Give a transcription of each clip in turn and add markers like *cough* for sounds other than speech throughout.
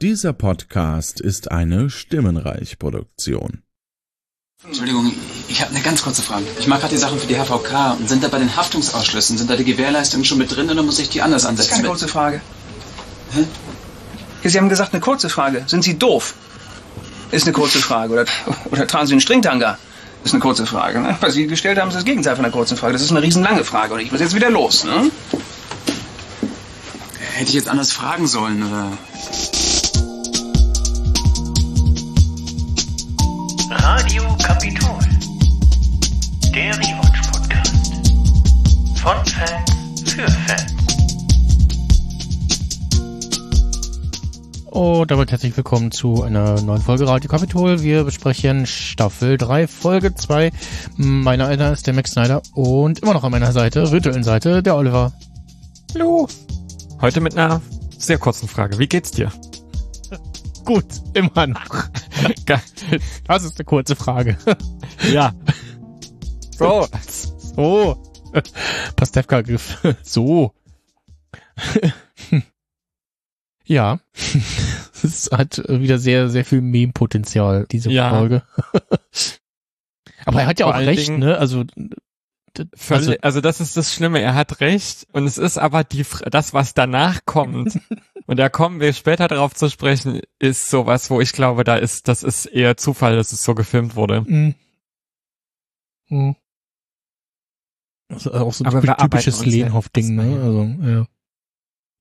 Dieser Podcast ist eine Stimmenreich-Produktion. Entschuldigung, ich habe eine ganz kurze Frage. Ich mache gerade die Sachen für die HVK und sind da bei den Haftungsausschlüssen, sind da die Gewährleistungen schon mit drin oder muss ich die anders Das ist ansetzen? keine kurze Frage. Hä? Sie haben gesagt, eine kurze Frage. Sind Sie doof? Ist eine kurze Frage. Oder, oder tragen Sie einen Stringtanga? Ist eine kurze Frage. Ne? Was Sie gestellt haben, ist das Gegenteil von einer kurzen Frage. Das ist eine riesenlange Frage. Und ich muss jetzt wieder los. Ne? Hätte ich jetzt anders fragen sollen oder? Radio Kapitol. Der Rewatch-Podcast. Von Fans für Fans. Und damit herzlich willkommen zu einer neuen Folge Radio Kapitol. Wir besprechen Staffel 3, Folge 2. Meiner einer ist der Max Snyder und immer noch an meiner Seite, virtuellen Seite, der Oliver. Hallo. Heute mit einer sehr kurzen Frage. Wie geht's dir? Gut, immer noch. Geil. Das ist eine kurze Frage. Ja. So. So. Pastewka-Griff. So. ja. Es hat wieder sehr, sehr viel Meme-Potenzial, diese Ja. Folge. Aber er hat ja Vor auch recht, Dingen- ne? Also, also also, das ist das Schlimme. Er hat recht. Und es ist aber die, das, was danach kommt. *laughs* und da kommen wir später darauf zu sprechen, ist sowas, wo ich glaube, da ist, das ist eher Zufall, dass es so gefilmt wurde. Mhm. Mhm. Also auch so ein typisches Lehnhoff-Ding, ne? Also, ja.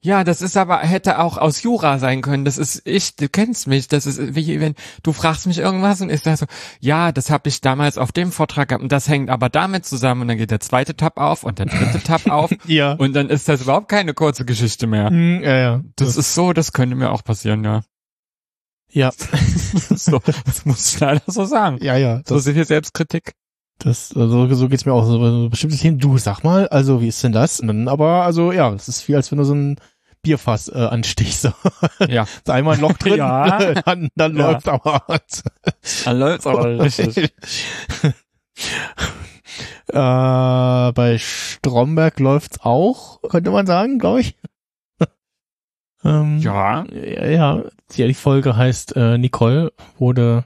Ja, das ist aber, hätte auch aus Jura sein können. Das ist ich, du kennst mich. Das ist wie wenn du fragst mich irgendwas und ich sag so, ja, das habe ich damals auf dem Vortrag gehabt und das hängt aber damit zusammen und dann geht der zweite Tab auf und der dritte Tab *laughs* auf Ja. und dann ist das überhaupt keine kurze Geschichte mehr. Mhm, ja, ja. Das ist so, das könnte mir auch passieren, ja. ja. *laughs* so, das muss ich leider so sagen. Ja, ja. So Das, ist hier Selbstkritik. Das, also, so geht's mir auch. So, bestimmte Themen. Du, sag mal, also, wie ist denn das? Und dann, aber, also, ja, das ist wie, als wenn du so ein Bierfass äh, anstichst. So. Ja. *laughs* Ist einmal ein Loch drin, *laughs* Ja. *laughs* dann, dann Ja. läuft aber. Dann läuft's aber richtig. äh, bei Stromberg läuft's auch, könnte man sagen, glaube ich. ähm, Ja. Ja, ja, ja, die Folge heißt äh, Nicole, wurde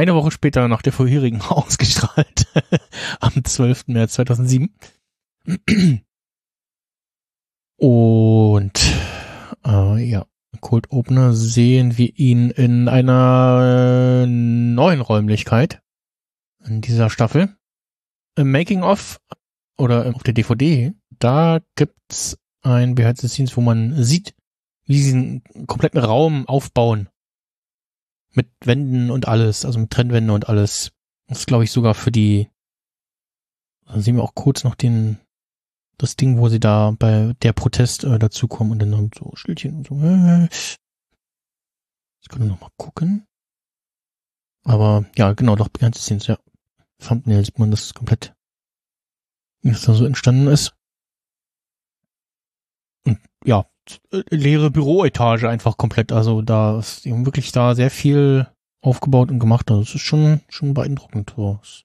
eine Woche später nach der vorherigen *laughs* ausgestrahlt, am 12. März 2007. Und äh, ja, Cold Opener sehen wir ihn in einer neuen Räumlichkeit in dieser Staffel. Im Making of oder auf der DVD, da gibt's ein Behind the Scenes, wo man sieht, wie sie diesen kompletten Raum aufbauen. Mit Wänden und alles, also mit Trennwände und alles. Das ist, glaube ich, sogar für die, da sehen wir auch kurz noch den, das Ding, wo sie da bei der Protest äh, dazukommen und dann haben so Schildchen und so. Äh. Ich kann noch mal gucken. Aber ja, genau, doch the Scenes, ja. Thumbnail sieht man das komplett, wie es da so entstanden ist. Und ja, leere Büroetage einfach komplett. Also da ist wirklich da sehr viel aufgebaut und gemacht. Also es ist schon, schon beeindruckend. Es-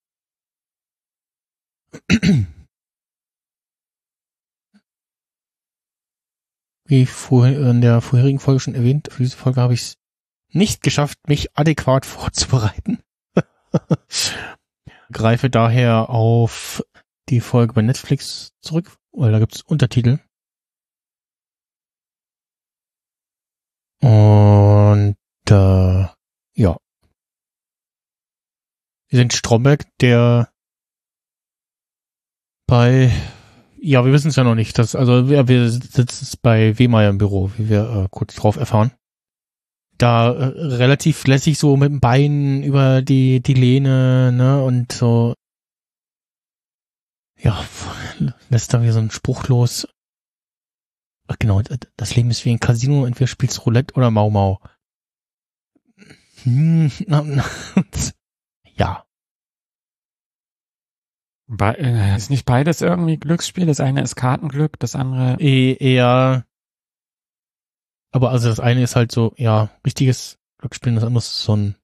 *clears throat* Wie vorher in der vorherigen Folge schon erwähnt, für diese Folge habe ich es nicht geschafft, mich adäquat *laughs* vorzubereiten. *laughs* Greife daher auf die Folge bei Netflix zurück, weil da gibt es Untertitel. Und äh, ja. Wir sind Stromberg, der bei ja, wir wissen es ja noch nicht. Das, also wir, wir sitzen bei Wehmeier im Büro, wie wir äh, kurz drauf erfahren. Da äh, relativ lässig so mit dem Bein über die, die Lehne, ne, und so ja, *laughs* lässt da wieder so einen Spruch los. Ach genau, das Leben ist wie ein Casino, entweder spielst Roulette oder Mau Mau. Hm, *laughs* *laughs* ja. Be äh, ist nicht beides irgendwie Glücksspiel? Das eine ist Kartenglück, das andere. Eh, eher. Aber also das eine ist halt so, ja, richtiges Glücksspiel, das andere ist so ein,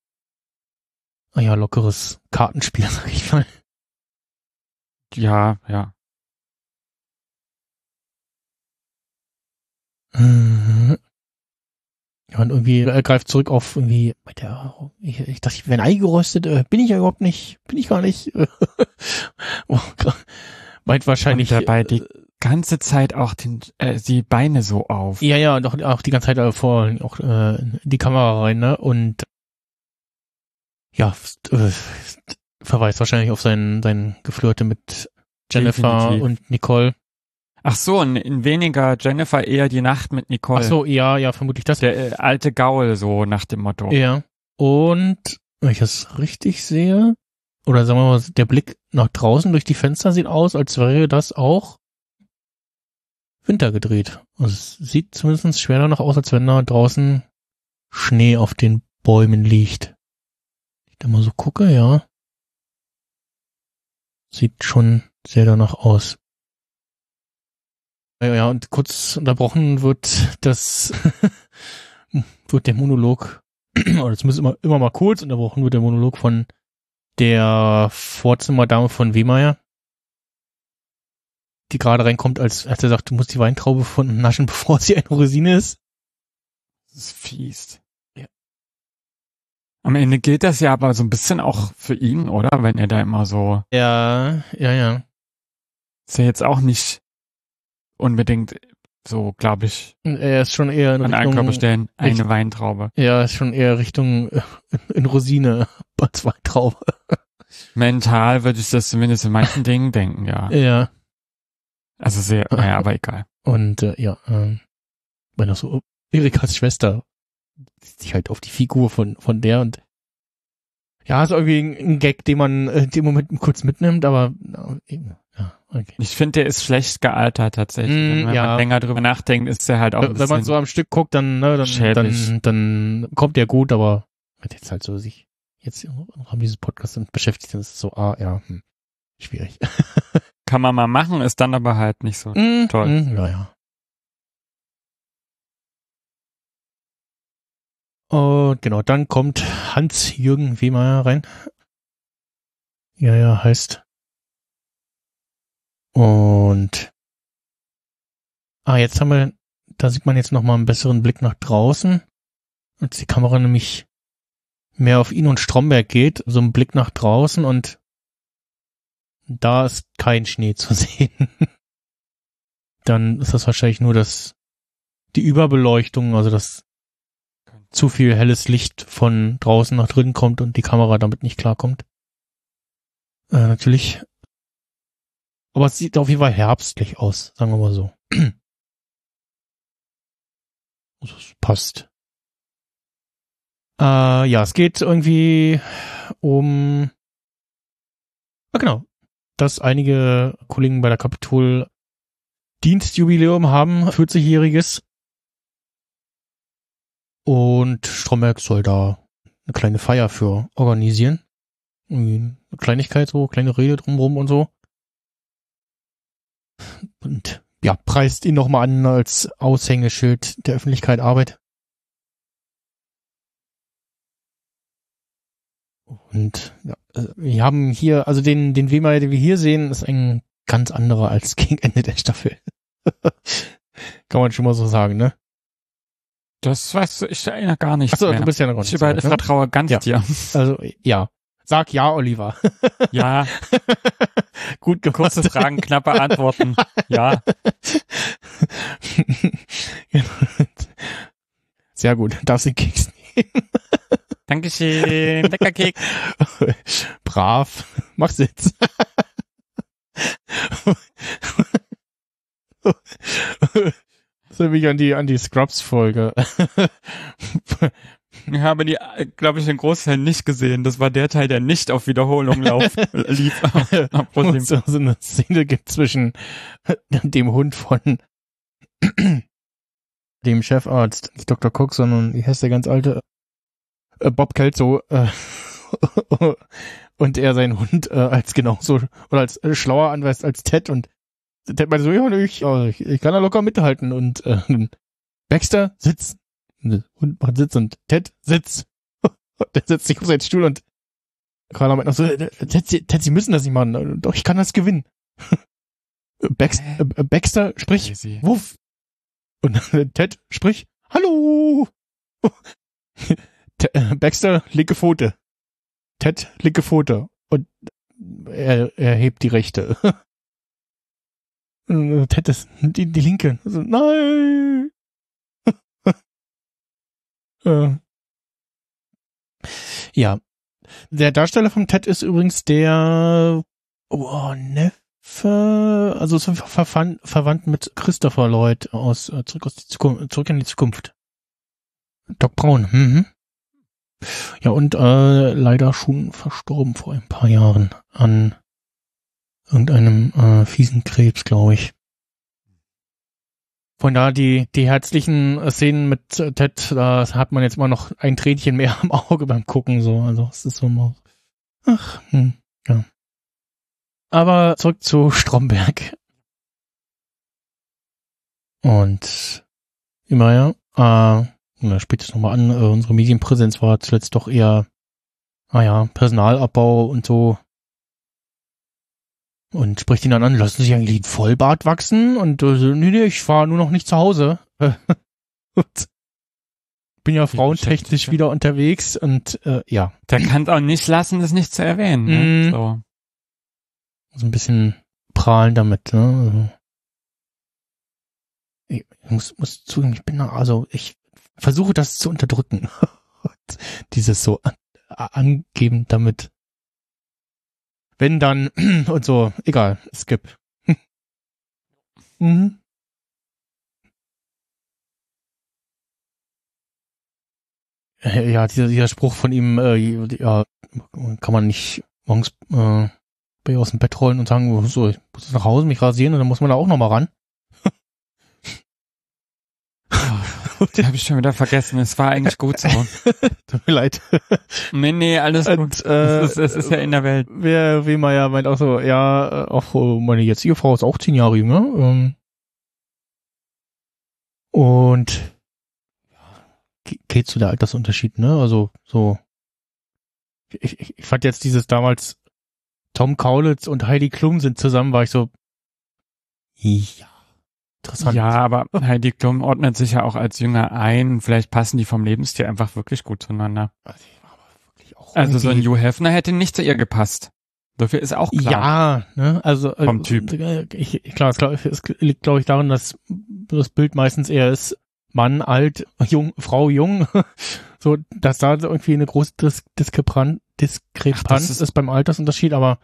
ah ja, lockeres Kartenspiel, *laughs* sag ich mal. Ja, ja. Äh, Ja, und irgendwie, er greift zurück auf irgendwie, meint er, ich, ich dachte, ich wäre ein Ei geröstet, äh, bin ich ja überhaupt nicht, bin ich gar nicht. *laughs* Oh, meint wahrscheinlich. Und dabei die äh, ganze Zeit auch den, äh, die Beine so auf. Ja, ja, doch auch die ganze Zeit äh, vor auch äh, in die Kamera rein, ne? Und ja, äh, verweist wahrscheinlich auf sein sein Geflirte mit Jennifer Definitiv. und Nicole. Ach so, in, in weniger Jennifer eher die Nacht mit Nicole. Ach so, ja, ja, vermutlich das. Der äh, alte Gaul, so nach dem Motto. Ja. Und wenn ich das richtig sehe, oder sagen wir mal, der Blick nach draußen durch die Fenster sieht aus, als wäre das auch Winter gedreht. Also es sieht zumindest schwer danach aus, als wenn da draußen Schnee auf den Bäumen liegt. Ich da mal so gucke, ja. Sieht schon sehr danach aus. Ja, und kurz unterbrochen wird das, *laughs* wird der Monolog, *clears throat* oder zumindest immer, immer mal kurz unterbrochen wird der Monolog von der Vorzimmerdame von Wehmeier, die gerade reinkommt, als, als er sagt, du musst die Weintraube von naschen, *laughs* bevor sie eine Rosine ist. Das ist fies. Ja. Am Ende gilt das ja aber so ein bisschen auch für ihn, oder? Wenn er da immer so, Ja, ja, ja. ist ja jetzt auch nicht unbedingt so, glaube ich, Er ist schon eher in an Richtung, Einkauf bestellen, eine Richtung- Weintraube. ja, ist schon eher Richtung äh, in Rosine *laughs* als Weintraube. Mental würde ich das zumindest in manchen Dingen denken, ja. Ja. Also sehr, *laughs* naja, aber egal. Und äh, ja, ähm, wenn auch so Erikas Schwester sich halt auf die Figur von von der und ja, ist irgendwie ein, Gag, den man äh, dem Moment kurz mitnimmt, aber ja, okay. Ich finde, der ist schlecht gealtert tatsächlich. Mm, wenn ja. man länger drüber nachdenkt, ist der halt auch Wenn wenn man so am Stück guckt, dann ne, dann, schädlich. dann dann kommt der gut, aber wenn jetzt halt so sich jetzt im Rahmen dieses Podcasts beschäftigt, dann ist es so ah ja, hm, schwierig. *laughs* kann man mal machen, ist dann aber halt nicht so. Mm, Toll. mm, Ja, Und genau, dann kommt Hans-Jürgen Wehmeier rein. Ja, ja, heißt. Und ah, jetzt haben wir, da sieht man jetzt noch mal einen besseren Blick nach draußen, als die Kamera nämlich mehr auf ihn und Stromberg geht, so ein Blick nach draußen und da ist kein Schnee zu *laughs* sehen. Dann ist das wahrscheinlich nur das, die Überbeleuchtung, also dass zu viel helles Licht von draußen nach drinnen kommt und die Kamera damit nicht klarkommt. Äh, natürlich. Aber es sieht auf jeden Fall herbstlich aus, sagen wir mal so. *clears throat* Also es passt. Äh, ja, es geht irgendwie um, ah, genau, dass einige Kollegen bei der Kapitol Dienstjubiläum haben, 40-jähriges. Und Stromberg soll da eine kleine Feier für organisieren. Eine Kleinigkeit, so, kleine Rede drumrum und so. Und ja, preist ihn nochmal an als Aushängeschild der Öffentlichkeit Arbeit. Und ja, äh, wir haben hier, also den, den Wehmeier, den wir hier sehen, ist ein ganz anderer als gegen Ende der Staffel. *laughs* Kann man schon mal so sagen, ne? Das weißt du, ich erinnere gar nicht Achso, du bist ja noch ich nicht über- weit, ne? vertraue ganz Ja. dir. Also, ja. Sag ja, Oliver. *laughs* Ja, Gut gemacht. kurze Fragen, knappe Antworten. *laughs* Ja, *laughs* Sehr gut. Darfst den Keks Dankeschön. Lecker Keks. nehmen. Brav. Mach Sitz. Erinnert mich an die, an die Scrubs-Folge. *laughs* Ich habe die, glaube ich, in Großteil nicht gesehen. Das war der Teil, der nicht auf Wiederholung lauf, *laughs* lief. *laughs* Es so so eine Szene gibt zwischen dem Hund von *clears throat* dem Chefarzt, nicht Dr. Cook, sondern wie heißt der ganz alte? Äh, Bob Kelso äh, und er seinen Hund äh, als genauso oder als äh, schlauer anweist als Ted und Ted meinte so, ja, ich, ich, ich kann da locker mithalten und äh, *laughs* Baxter sitzt, und der macht Sitz und Ted sitzt. *laughs* der setzt sich auf seinen Stuhl und Carla meint noch so, äh, Ted, Sie- Ted, Sie müssen das nicht machen. Doch, ich kann das gewinnen. *laughs* Bax, äh, äh, Baxter, sprich, Crazy. Wuff. Und Ted, sprich, Hallo. Äh, Baxter, linke Pfote. Ted, linke Pfote. Und er, er hebt die rechte. Ted ist die, die linke. So, nein! *laughs* Äh. ja. Der Darsteller vom Ted ist übrigens der oh, Neffe, also ist verwandt, verwandt mit Christopher Lloyd aus äh, Zurück, aus die Zukunft, Zurück in die Zukunft. Doc Brown. Mhm. Ja, und äh, leider schon verstorben vor ein paar Jahren an irgendeinem äh, fiesen Krebs, glaube ich. Von da die, die herzlichen Szenen mit Ted, da hat man jetzt mal noch ein Tränchen mehr *laughs* am Auge beim Gucken, so. Also es ist so mal. Ach, hm, ja. Aber zurück zu Stromberg. Und immer ja, äh, na, spielt es nochmal an, äh, unsere Medienpräsenz war zuletzt doch eher, naja, Personalabbau und so. Und spricht ihn dann an, lassen Sie eigentlich einen Vollbart wachsen? Und äh, nee, nee, ich war nur noch nicht zu Hause. *laughs* und bin ja frauentechnisch wieder unterwegs und äh, ja. Der kann es auch nicht lassen, das nicht zu erwähnen. Ne? Mhm. So. So ein bisschen prahlen damit, ne? Also, ich muss, muss zugeben, ich bin da, also ich versuche das zu unterdrücken. *laughs* Dieses so an, angeben damit. Wenn dann *clears throat* und so, egal, skip. *laughs* mhm. Äh, Ja, dieser, dieser Spruch von ihm, äh, ja, kann man nicht morgens äh, aus dem Bett rollen und sagen, so, ich muss nach Hause mich rasieren und dann muss man da auch nochmal ran. Die habe ich schon wieder vergessen. Es war eigentlich gut so. *laughs* Tut mir leid. Nee, nee, alles gut. Und, äh, es, ist, es ist ja in der Welt. Wer, wie man ja meint auch so, ja, äh, auch äh, meine jetzige Frau ist auch zehn Jahre jünger. Ähm, und ge- geht zu der Altersunterschied, ne? Also so. Ich, ich, ich fand jetzt dieses damals Tom Kaulitz und Heidi Klum sind zusammen, war ich so. Ja. Interessant. Ja, aber *laughs* Heidi Klum ordnet sich ja auch als Jünger ein. Vielleicht passen die vom Lebensstil einfach wirklich gut zueinander. Also, Also so ein Hugh Hefner hätte nicht zu ihr gepasst. Dafür ist auch klar. Ja, ne, also äh, Vom Typ. äh, Ich, klar, es, glaub- es liegt, glaube ich, daran, dass das Bild meistens eher ist Mann, alt, jung, Frau, jung. *laughs* so, dass da irgendwie eine große Dis Diskrepan Diskrepanz Ach, ist, ist- beim Altersunterschied, aber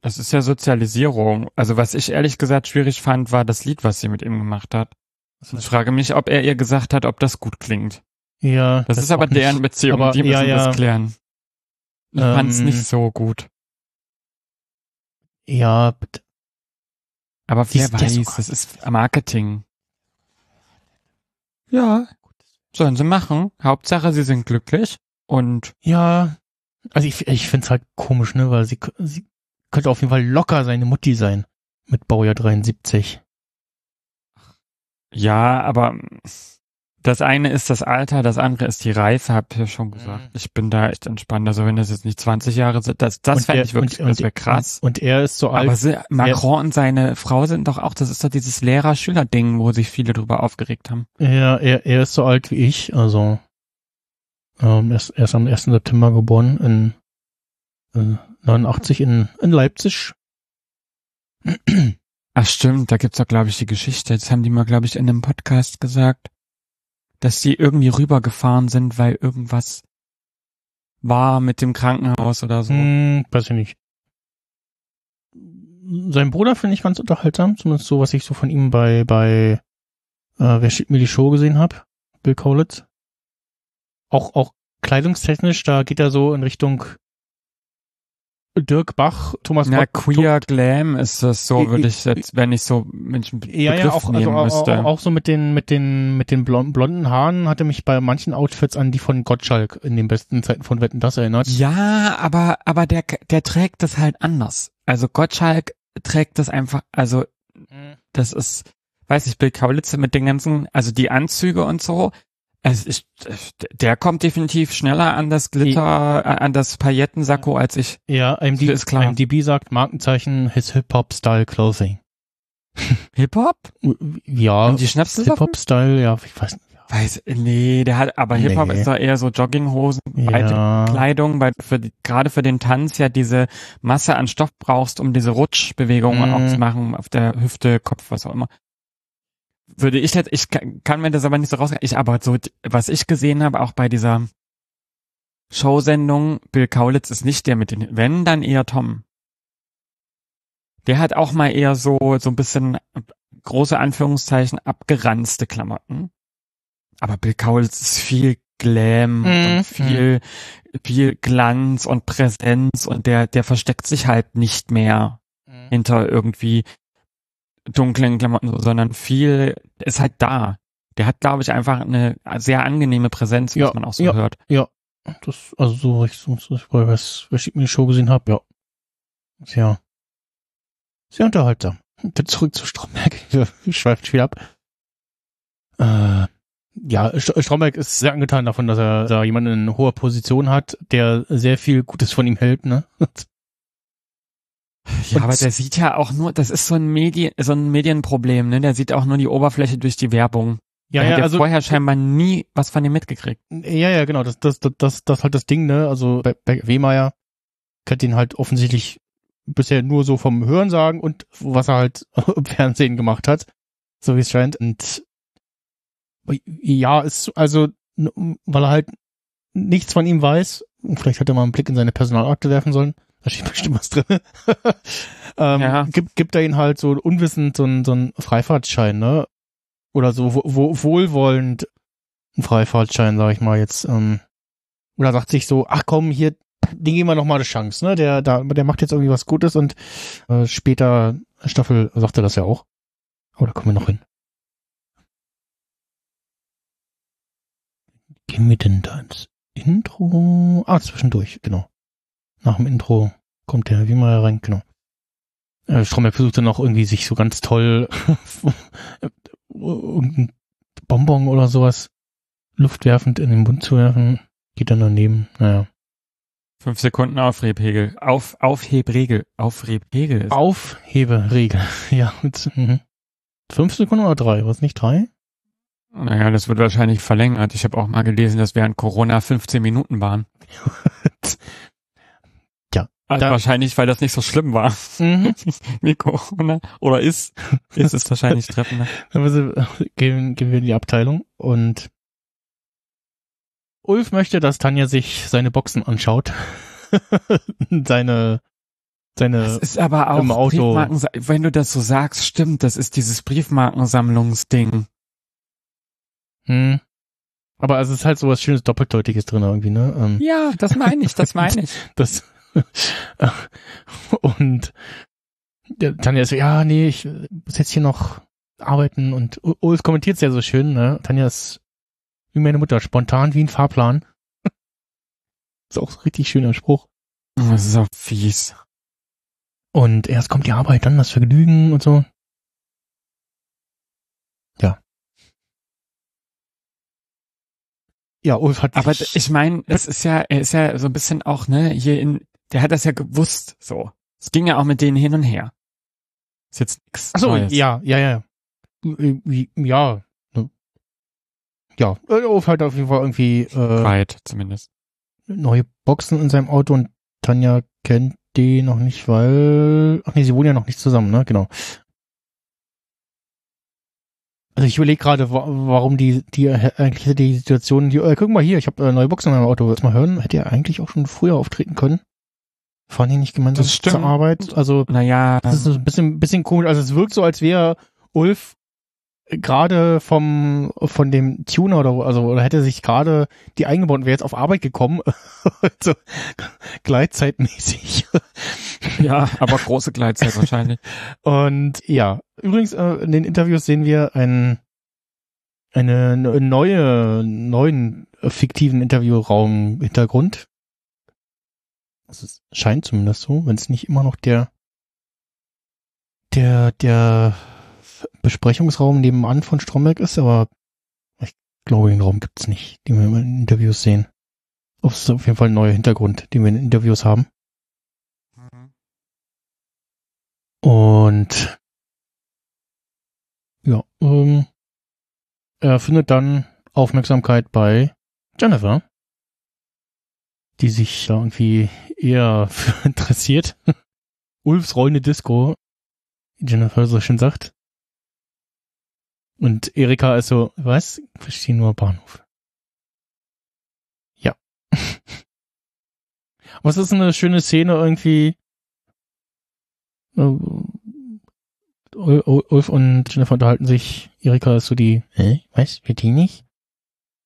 Das ist ja Sozialisierung. Also was ich ehrlich gesagt schwierig fand, war das Lied, was sie mit ihm gemacht hat. Ich frage mich, ob er ihr gesagt hat, ob das gut klingt. ja. Das, ist aber nicht- deren Beziehung, aber die müssen ja, ja. das klären. Ich Ähm, fand's nicht so gut. Ja. Aber wer weiß, sogar- das ist Marketing. Ja, sollen sie machen. Hauptsache, sie sind glücklich und ja. Also ich, ich finde es halt komisch, ne, weil sie, sie könnte auf jeden Fall locker seine Mutti sein. Mit Baujahr 73. ja, aber das eine ist das Alter, das andere ist die Reife, hab ich ja schon gesagt. Mhm. Ich bin da echt entspannt. Also wenn das jetzt nicht 20 Jahre sind, das, das Und fände ich wirklich, und- das wäre und- krass. Und er ist so Aber alt. sie, Macron und seine Frau sind doch auch, das ist doch dieses Lehrer-Schüler-Ding, wo sich viele drüber aufgeregt haben. Ja, er, er ist so alt wie ich, also ähm, er, ist, er ist am 1. September geboren in äh, 89 in, in Leipzig. Ach stimmt, da gibt's doch, glaube ich, die Geschichte. Das haben die mal, glaube ich, in einem Podcast gesagt, dass die irgendwie rübergefahren sind, weil irgendwas war mit dem Krankenhaus oder so. Hm, weiß ich nicht. Sein Bruder finde ich ganz unterhaltsam, zumindest so, was ich so von ihm bei, bei äh, Wer schickt mir die Show gesehen habe, Bill Kaulitz. Auch, auch kleidungstechnisch, da geht er so in Richtung Dirk Bach, Thomas Na, Gott- queer Glam ist das so, würde ich jetzt, wenn ich so Menschen Ja, ja, auch, also, nehmen auch, müsste. auch, auch so mit den, mit den, mit den blon- blonden Haaren hatte mich bei manchen Outfits an die von Gottschalk in den besten Zeiten von Wetten das erinnert. Ja, aber, aber der, der trägt das halt anders. Also Gottschalk trägt das einfach, also das ist, weiß ich, Bill Kaulitz mit den ganzen, also die Anzüge und so. Es ist, der kommt definitiv schneller an das Glitter, an das Paillettensacko als ich. Ja, IMDb, Ist klar. IMDb sagt Markenzeichen his Hip-Hop-Style Clothing. *laughs* Hip-Hop? Ja, Und die Schnapsel? Hip-Hop-Style, ja, ich weiß nicht. Ja. Weiß, nee, der hat, aber Hip-Hop Nee. ist doch eher so Jogginghosen, Ja. weite Kleidung, weil für gerade für den Tanz ja diese Masse an Stoff brauchst, um diese Rutschbewegungen Mhm. auch zu machen, auf der Hüfte, Kopf, was auch immer. Würde ich jetzt, ich kann, kann mir das aber nicht so raus, ich aber so, was ich gesehen habe, auch bei dieser Showsendung, Bill Kaulitz ist nicht der mit den, wenn, dann eher Tom. Der hat auch mal eher so, so ein bisschen große Anführungszeichen abgeranzte Klamotten. Aber Bill Kaulitz ist viel Glam Mhm. und viel, viel Glanz und Präsenz und der, der versteckt sich halt nicht mehr hinter irgendwie dunklen Klamotten, sondern viel ist halt da. Der hat, glaube ich, einfach eine sehr angenehme Präsenz, was Ja, man auch so ja. hört. Das, also so, ich, so, ich was, was ich mir die Show gesehen habe, ja. Sehr, sehr unterhaltsam. Zurück zu Stromberg. *laughs* Wir schweifen viel ab. Äh, ja, St- Stromberg ist sehr angetan davon, dass er da jemanden in hoher Position hat, der sehr viel Gutes von ihm hält, ne? *laughs* Ja, Und- aber der sieht ja auch nur, das ist so ein Medien, so ein Medienproblem, ne? Der sieht auch nur die Oberfläche durch die Werbung. Ja, ja, hat also, vorher scheinbar nie was von ihm mitgekriegt. ja, ja, genau, das, das, das, das, das halt das Ding, ne? Also, bei, bei Wehmeier kennt ihn halt offensichtlich bisher nur so vom Hören sagen und was er halt *laughs* im Fernsehen gemacht hat, so wie es scheint. Und ja, ist also, weil er halt nichts von ihm weiß, vielleicht hat er mal einen Blick in seine Personalakte werfen sollen, da steht bestimmt was drin. *laughs* ähm, Ja. gibt, gibt er ihn halt so unwissend so einen, so einen Freifahrtschein, ne? Oder so wo, wo, wohlwollend einen Freifahrtschein, sag ich mal jetzt. Ähm, oder sagt sich so, ach komm, hier, den geben wir noch mal eine Chance, ne? Der, da, der macht jetzt irgendwie was Gutes und äh, später Staffel sagt er das ja auch. Oh, da kommen wir noch hin. Gehen wir denn da ins Intro? Ah, zwischendurch, genau. Nach dem Intro kommt der Wiemer rein, genau. Äh, Stromberg versucht dann auch irgendwie sich so ganz toll *laughs* irgendein Bonbon oder sowas luftwerfend in den Mund zu werfen. Geht dann daneben, naja. Fünf Sekunden Aufrebregel. Auf, Aufhebregel. Aufrebregel. Aufheberegel. *laughs* Ja, mhm. Fünf Sekunden oder drei? Was nicht drei? Naja, das wird wahrscheinlich verlängert. Ich habe auch mal gelesen, dass während Corona 15 Minuten waren. *laughs* Also da- wahrscheinlich, weil das nicht so schlimm war. mhm. *laughs* Wie Corona. Oder ist. Ist es wahrscheinlich. *laughs* Dann müssen wir- gehen, gehen wir in die Abteilung und Ulf möchte, dass Tanja sich seine Boxen anschaut. *laughs* seine, Das seine, ist aber auch im Auto. Wenn du das so sagst, stimmt, das ist dieses Briefmarkensammlungsding. hm. Aber es ist halt so was schönes Doppeldeutiges drin irgendwie, ne? Ähm, Ja, das meine ich, das meine ich. Das *laughs* und der Tanja ist so, ja, nee, ich muss jetzt hier noch arbeiten und Ulf kommentiert es ja so schön, ne? Tanja ist wie meine Mutter, spontan wie ein Fahrplan. *laughs* ist auch so ein richtig schöner Spruch. Das ist auch fies. Und erst kommt die Arbeit, dann das Vergnügen und so. Ja. Ja, Ulf hat Aber ich meine, es ist ja, er ist ja so ein bisschen auch, ne, hier in, der hat das ja gewusst, so. Es ging ja auch mit denen hin und her. Ist jetzt nichts Ach so, Neues. ja, ja, ja. Ja. Ja, Ulf hat auf jeden Fall irgendwie äh, Weit zumindest. neue Boxen in seinem Auto und Tanja kennt die noch nicht, weil. Ach nee, sie wohnen ja noch nicht zusammen, ne? Genau. Also ich überlege gerade, wa warum die, die eigentlich die Situation, die, äh, guck mal hier, ich habe äh, neue Boxen in meinem Auto, willst du mal hören? Hätte er eigentlich auch schon früher auftreten können. Fahren die nicht gemeinsam zur Arbeit? Also Naja, das ist so ein bisschen, bisschen komisch. Also es wirkt so, als wäre Ulf gerade vom von dem Tuner oder also oder hätte sich gerade die eingebaut und wäre jetzt auf Arbeit gekommen, *laughs* so gleitzeitmäßig. ja, aber große Gleitzeit wahrscheinlich. Und ja, übrigens äh, in den Interviews sehen wir einen eine ne- neue neuen äh, fiktiven Interviewraum Hintergrund. Also es scheint zumindest so, wenn es nicht immer noch der der der Besprechungsraum nebenan von Stromberg ist, aber ich glaube, den Raum gibt's nicht, den wir in Interviews sehen. Das ist auf jeden Fall ein neuer Hintergrund, den wir in Interviews haben. Und ja, ähm, er findet dann Aufmerksamkeit bei Jennifer, die sich da irgendwie eher für *laughs* interessiert. Ulfs rollende Disco, wie Jennifer so schön sagt. Und Erika ist so, was? Ich verstehe nur Bahnhof. Ja. *laughs* Aber es ist eine schöne Szene irgendwie. Äh, Ul- Ul- Ulf und Jennifer unterhalten sich. Erika ist so die, hä, was, für die nicht?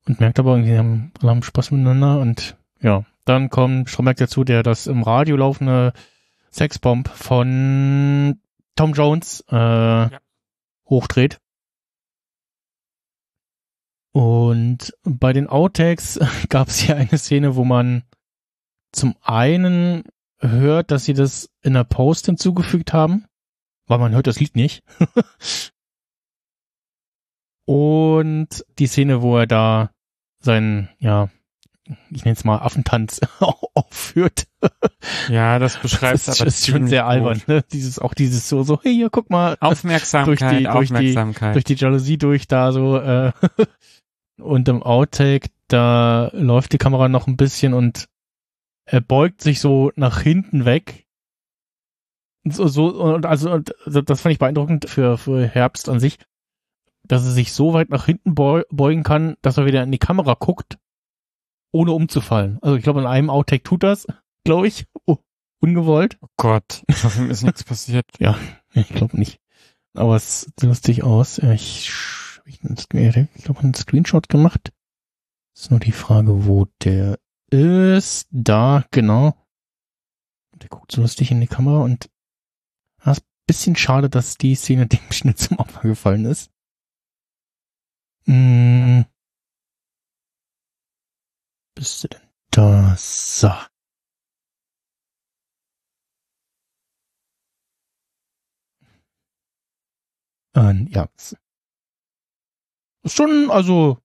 Und merkt aber irgendwie, haben, alle haben Spaß miteinander und ja. Dann kommt Stromberg dazu, der das im Radio laufende Sexbomb von Tom Jones äh, hochdreht. Und bei den Outtakes *laughs* gab es hier eine Szene, wo man zum einen hört, dass sie das in der Post hinzugefügt haben, weil man hört das Lied nicht. *laughs* Und die Szene, wo er da seinen, ja, ich nenne es mal Affentanz *laughs* aufführt. Ja, das beschreibt das aber ist schon sehr gut. albern, ne? Dieses, auch dieses so, so, hey, hier, guck mal, Aufmerksamkeit, Durch die- durch die- Aufmerksamkeit. durch die Jalousie durch da so, äh, *laughs* und im Outtake, da läuft die Kamera noch ein bisschen und er beugt sich so nach hinten weg. So, so, und also, und das fand ich beeindruckend für, für Herbst an sich, dass er sich so weit nach hinten beu beugen kann, dass er wieder in die Kamera guckt, ohne umzufallen. Also ich glaube, in einem Outtake tut das, glaube ich, oh, ungewollt. oh Gott, ich hoffe, ihm ist nichts passiert. Ich glaube nicht. Aber es sieht lustig aus. Ich, ich ich glaube, einen Screenshot gemacht. Ist nur die Frage, wo der ist. Da, genau. Der guckt so lustig in die Kamera und das ist ein bisschen schade, dass die Szene *laughs* dem Schnitt zum Opfer gefallen ist. Hm. Bist du denn da? So. Ähm, ja. Ist schon, also,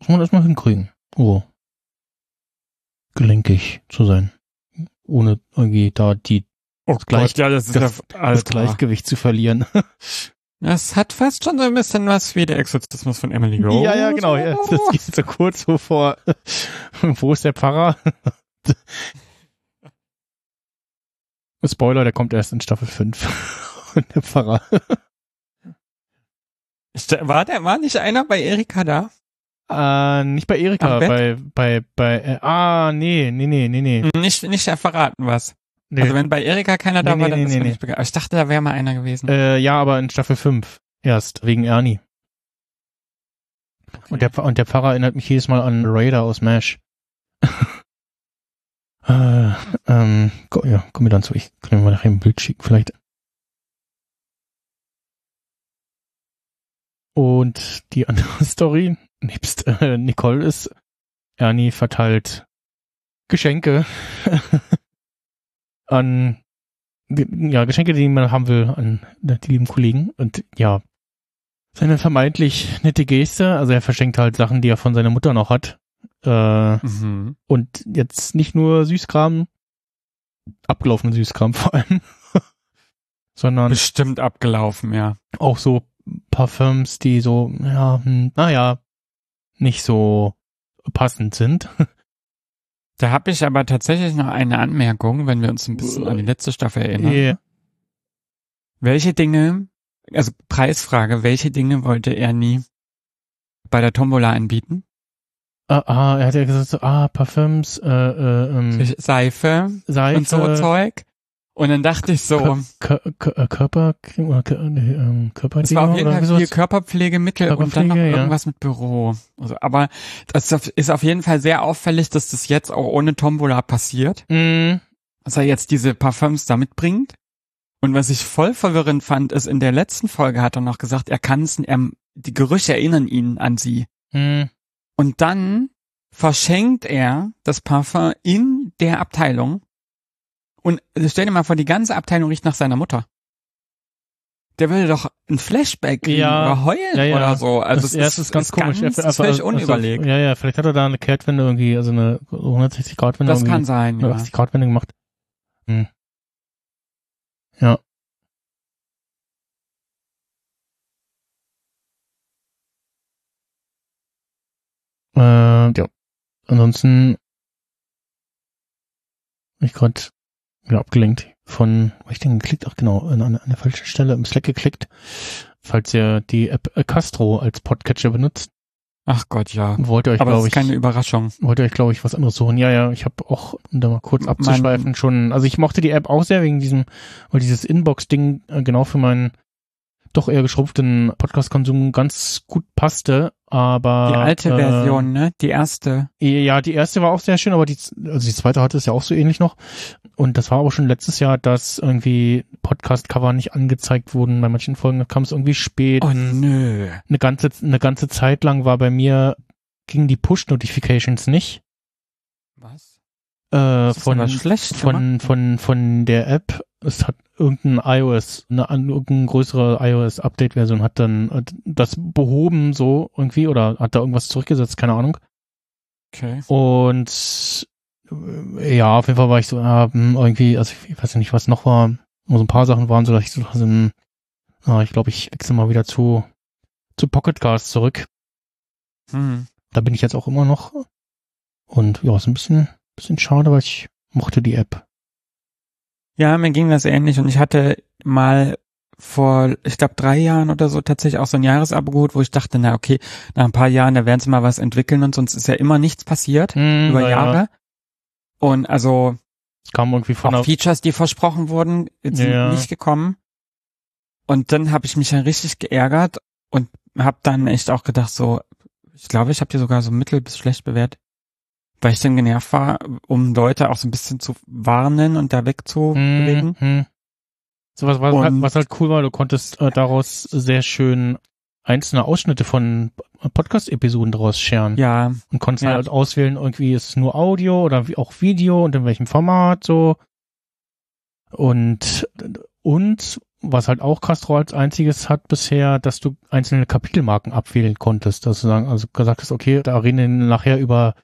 muss man erstmal hinkriegen. Oh. Gelenkig zu sein. Ohne irgendwie da die, Oh Gleich- Gott, ja, das das, ja, das. Gleichgewicht zu verlieren. *laughs* Das hat fast schon so ein bisschen was wie der Exorzismus von Emily Rose. Ja, ja, genau. Ja, *laughs* das geht so kurz so vor. *laughs* Wo ist der Pfarrer? *laughs* Spoiler, der kommt erst in Staffel 5. Und der Pfarrer. War der, war nicht einer bei Erika da? Äh, nicht bei Erika, bei, bei, bei, äh, ah, nee, nee, nee, nee, nee. Nicht, nicht verraten was. Nee. Also wenn bei Erika keiner da Nee, war, nee, dann nee, ist nee, nicht begeistert. Ich dachte, da wäre mal einer gewesen. äh, ja, aber in Staffel 5 erst, wegen Ernie. Und der, und der Pfarrer erinnert mich jedes Mal an Raider aus MASH. *laughs* äh, ähm, ko- ja, komm mir dann zu. Ich kann mir mal nachher ein Bild schicken, vielleicht. Und die andere *laughs* Story, nebst äh, Nicole, ist, Ernie verteilt Geschenke *laughs* an, ja, Geschenke, die man haben will, an die lieben Kollegen. Und ja, seine vermeintlich nette Geste, also er verschenkt halt Sachen, die er von seiner Mutter noch hat. Äh, Mhm. und jetzt nicht nur Süßkram, abgelaufenen Süßkram *laughs* vor allem, sondern Bestimmt abgelaufen, ja. auch so Parfums, die so, ja, hm, naja, nicht so passend sind. *laughs* Da habe ich aber tatsächlich noch eine Anmerkung, wenn wir uns ein bisschen an die letzte Staffel erinnern. Yeah. Welche Dinge, also Preisfrage, welche Dinge wollte er nie bei der Tombola anbieten? Ah, ah, er hat ja gesagt, so, ah, Parfums, äh, äh, ähm, Seife Seife, und so Zeug. Und dann dachte ich so, Kö- Kö- äh, Körpercreme oder Kö- nee, ähm, es Körperdeo war auf jeden Fall viel Körperpflegemittel und dann noch Körperpflege, ja. irgendwas mit Büro. Also, aber das ist auf jeden Fall sehr auffällig, dass das jetzt auch ohne Tombola passiert. Mm, dass er jetzt diese Parfums da mitbringt. Und was ich voll verwirrend fand, ist, in der letzten Folge hat er noch gesagt, er kann es, er, die Gerüche erinnern ihn an sie. mm, Und dann verschenkt er das Parfum in der Abteilung. Und stell dir mal vor, die ganze Abteilung riecht nach seiner Mutter. Der würde doch ein Flashback kriegen Ja, oder heulen ja, ja. oder so. Also das, ja, das ist ganz komisch. Ganz, ist völlig also- unüberlegt. Ja, ja, vielleicht hat er da eine Kehrtwende irgendwie, also eine 160 Grad Wende das kann sein, ja. 80 Grad Wende gemacht. Hm. Ja. Äh, ja. Ansonsten ich gerade wieder abgelenkt von, wo ich denn geklickt? Ach genau, an, an der falschen Stelle im Slack geklickt. Falls ihr die App äh, Castro als Podcatcher benutzt, Ach Gott, ja. wollt ihr euch, glaube ich, keine Überraschung. wollt ihr euch, glaube ich, was anderes suchen. Ja, ja, ich habe auch, um da mal kurz abzuschweifen, schon, also ich mochte die App auch sehr wegen diesem, weil dieses Inbox-Ding äh, genau für meinen doch eher geschrumpften Podcast-Konsum ganz gut passte, aber Die alte äh, Version, ne? Die erste. Ja, die erste war auch sehr schön, aber die, also die zweite hatte es ja auch so ähnlich noch. Und das war aber schon letztes Jahr, dass irgendwie Podcast-Cover nicht angezeigt wurden. Bei manchen Folgen kam es irgendwie spät. Oh nö. Eine ganze, eine ganze Zeit lang war bei mir, gingen die Push-Notifications nicht. Was? Äh, von, schlecht von, von, von der App. Es hat irgendein iOS, eine, irgendeine größere iOS-Update-Version hat dann das behoben so irgendwie oder hat da irgendwas zurückgesetzt, keine Ahnung. Okay. Und ja, auf jeden Fall war ich so, äh, hm, irgendwie, also ich weiß ja nicht, was noch war. Nur so ein paar Sachen waren so, dass ich so, so ein, ah, ich glaube, ich wechsle mal wieder zu, zu Pocket Cast zurück. Hm. Da bin ich jetzt auch immer noch. Und ja, ist ein bisschen, bisschen schade, weil ich mochte die App. Ja, mir ging das ähnlich und ich hatte mal vor, ich glaube, drei Jahren oder so tatsächlich auch so ein Jahresabo geholt, wo ich dachte, na okay, nach ein paar Jahren, da werden sie mal was entwickeln und sonst ist ja immer nichts passiert Hm, über Jahre. Und also Es kam irgendwie von auch Features, die versprochen wurden, sind Ja. nicht gekommen. Und dann habe ich mich ja richtig geärgert und habe dann echt auch gedacht, so, ich glaube, ich habe die sogar so mittel bis schlecht bewertet, weil ich dann genervt war, um Leute auch so ein bisschen zu warnen und da wegzubewegen. hm, hm. So was, was, halt, Und- was halt cool war, du konntest äh, daraus sehr schön einzelne Ausschnitte von Podcast-Episoden daraus scheren. Ja, und konntest Ja. halt auswählen, irgendwie ist es nur Audio oder wie- auch Video und in welchem Format so. Und, und was halt auch Castro als einziges hat bisher, dass du einzelne Kapitelmarken abwählen konntest, dass du sagen, also gesagt hast, okay, da reden wir nachher über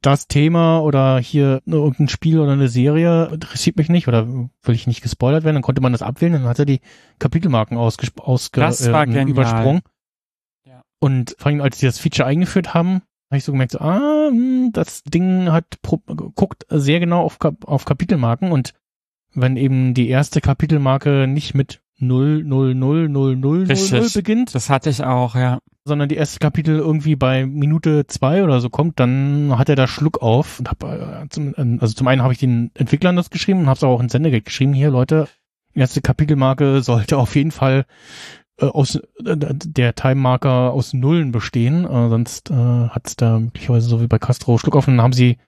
das Thema oder hier irgendein Spiel oder eine Serie, interessiert mich nicht oder will ich nicht gespoilert werden, dann konnte man das abwählen, dann hat er die Kapitelmarken ausge, ausge Das war äh, übersprungen. Ja. Und vor allem, als die das Feature eingeführt haben, habe ich so gemerkt, so, ah, hm, das Ding hat guckt sehr genau auf, Kap auf Kapitelmarken und wenn eben die erste Kapitelmarke nicht mit 0, 0, 0, 0, 0, 0, Richtig. beginnt, das hatte ich auch, ja. Sondern die erste Kapitel irgendwie bei Minute zwei oder so kommt, dann hat er da Schluck auf und hab, äh, zum, äh, also zum einen habe ich den Entwicklern das geschrieben und habe es auch in Sendegate geschrieben, hier Leute, erste Kapitelmarke sollte auf jeden Fall äh, aus äh, der Time-Marker aus Nullen bestehen, äh, sonst äh, hat es da möglicherweise so wie bei Castro Schluck auf und dann haben sie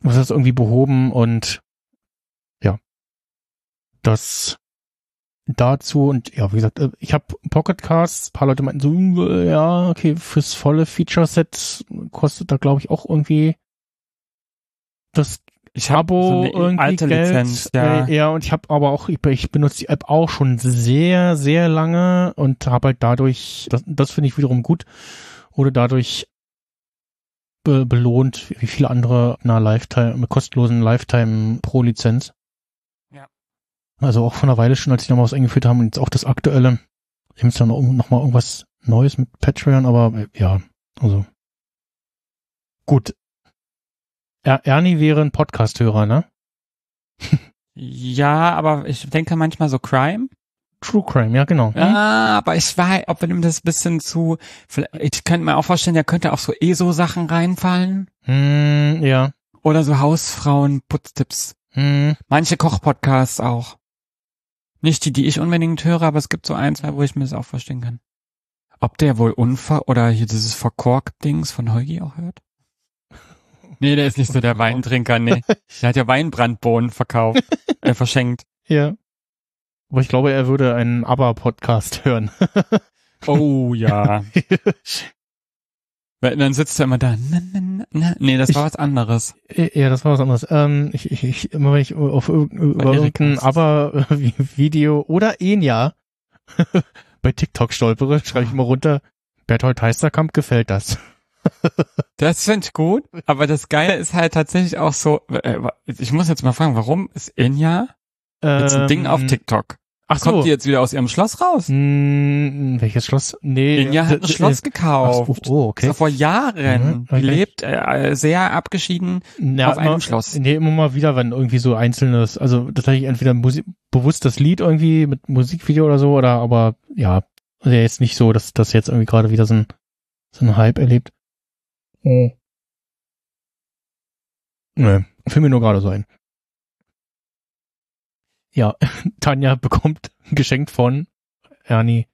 was ist das irgendwie behoben und ja, das dazu und ja, wie gesagt, äh, ich habe Pocket Casts, paar Leute meinten so, äh, ja, okay, fürs volle Feature-Set kostet da glaube ich auch irgendwie das Ich habe Abo so irgendwie alte Geld. Lizenz, ja. Äh, ja, und ich habe aber auch, ich, ich benutze die App auch schon sehr, sehr lange und habe halt dadurch, das, das finde ich wiederum gut, wurde dadurch be belohnt, wie viele andere einer Lifetime, mit kostenlosen Lifetime pro Lizenz. Ja. Also auch von einer Weile schon, als sie nochmal was eingeführt haben und jetzt auch das aktuelle. Ich habe jetzt dann noch mal irgendwas Neues mit Patreon, aber äh, ja, also gut. Er Ernie wäre ein Podcast-Hörer, ne? Ja, aber ich denke manchmal so Crime. True Crime, ja genau. Ah, aber ich war, ob wir ihm das bisschen zu, ich könnte mir auch vorstellen, der könnte auch so ESO-Sachen reinfallen. Hm, ja. Oder so Hausfrauen-Putztipps. Hm. Manche Kochpodcasts auch. Nicht die, die ich unbedingt höre, aber es gibt so ein, zwei, wo ich mir das auch verstehen kann. Ob der wohl Unfall oder hier dieses Verkork-Dings von Heugi auch hört? *laughs* Nee, der ist nicht so der Weintrinker, nee. *laughs* Der hat ja Weinbrandbohnen verkauft, äh, verschenkt. *laughs* Ja. Aber ich glaube, er würde einen ABBA-Podcast hören. Oh ja. Weil Dann sitzt er immer da. Na, na, na. Nee, das war was anderes. ja, das war was anderes. Ähm, ich, ich, ich, immer wenn ich auf über irgendein Haas. ABBA-Video *laughs* oder Enya *laughs* bei TikTok stolpere, schreibe ich mal runter, Berthold Heisterkamp gefällt das. *laughs* Das finde ich gut, aber das Geile ist halt tatsächlich auch so, äh, ich muss jetzt mal fragen, warum ist Enya jetzt ein Ding auf Ähm, TikTok? Ach so. Kommt die jetzt wieder aus ihrem Schloss raus? Hm, welches Schloss? Nee. Inja hat ein Schloss Ach gekauft. so, oh, okay. So vor Jahren. Mhm, okay. lebt äh, sehr abgeschieden Ja, auf einem immer, Schloss. Nee, immer mal wieder, wenn irgendwie so einzelnes, also tatsächlich entweder Musik, bewusst das Lied irgendwie mit Musikvideo oder so, oder aber ja, also jetzt nicht so, dass das jetzt irgendwie gerade wieder so ein, so ein Hype erlebt. Oh. Nee, fiel mir nur gerade so ein. Ja, *laughs* Tanja bekommt geschenkt von Ernie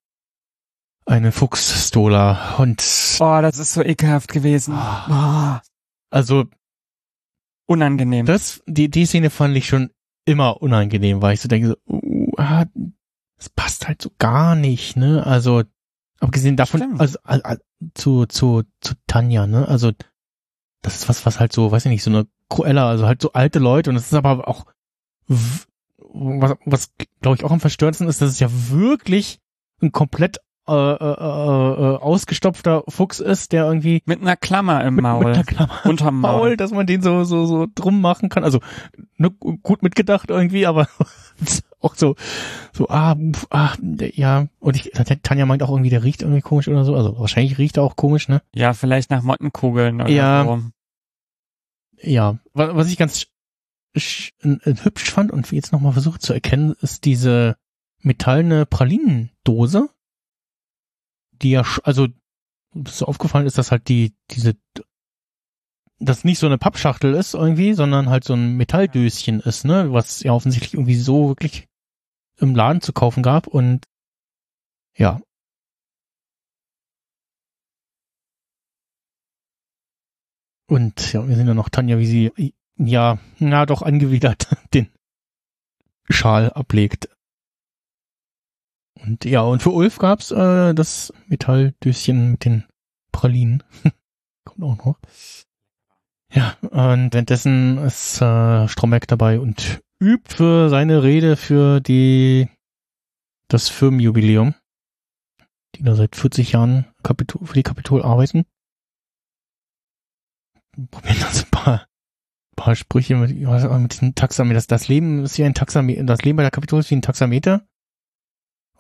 eine Fuchsstola und Oh, das ist so ekelhaft gewesen. Oh, also unangenehm. das, die, die Szene fand ich schon immer unangenehm, weil ich so denke, so, uh, ah, das passt halt so gar nicht, ne? Also, abgesehen davon, also, also zu, zu, zu Tanja, ne? Also, das ist was, was halt so, weiß ich nicht, so eine Cruella, also halt so alte Leute und es ist aber auch, was, was glaube ich auch am verstörendsten ist, dass es ja wirklich ein komplett äh, äh, äh, ausgestopfter Fuchs ist, der irgendwie mit einer Klammer im mit, Maul. mit einer Klammer Unterm Maul. Maul, dass man den so, so, so drum machen kann. Also, ne, gut mitgedacht irgendwie, aber *laughs* auch so, so, ah, ah, ja. Und ich, Tanja meint auch irgendwie, der riecht irgendwie komisch oder so. Also, wahrscheinlich riecht er auch komisch, ne? Ja, vielleicht nach Mottenkugeln oder Ja. so. Ja. Wa- Was ich ganz hübsch fand und jetzt nochmal versucht zu erkennen, ist diese metallene Pralinendose, die ja, also, was so aufgefallen ist, dass halt die, diese, das nicht so eine Pappschachtel ist irgendwie, sondern halt so ein Metalldöschen ist, ne, was ja offensichtlich irgendwie so wirklich im Laden zu kaufen gab und ja. Und ja, wir sehen ja noch Tanja, wie sie, ja, na doch angewidert *laughs* den Schal ablegt. Und ja, und für Ulf gab's äh, das Metalldöschen mit den Pralinen. *laughs* Kommt auch noch. Ja, und währenddessen ist äh, Stromberg dabei und übt für seine Rede für die das Firmenjubiläum, die da seit 40 Jahren Kapitol, für die Kapitol arbeiten. Probieren da so ein paar, paar Sprüche mit, mit diesem Taxameter. Das, das Leben ist wie ein Taxameter, das Leben bei der Kapitol ist wie ein Taxameter.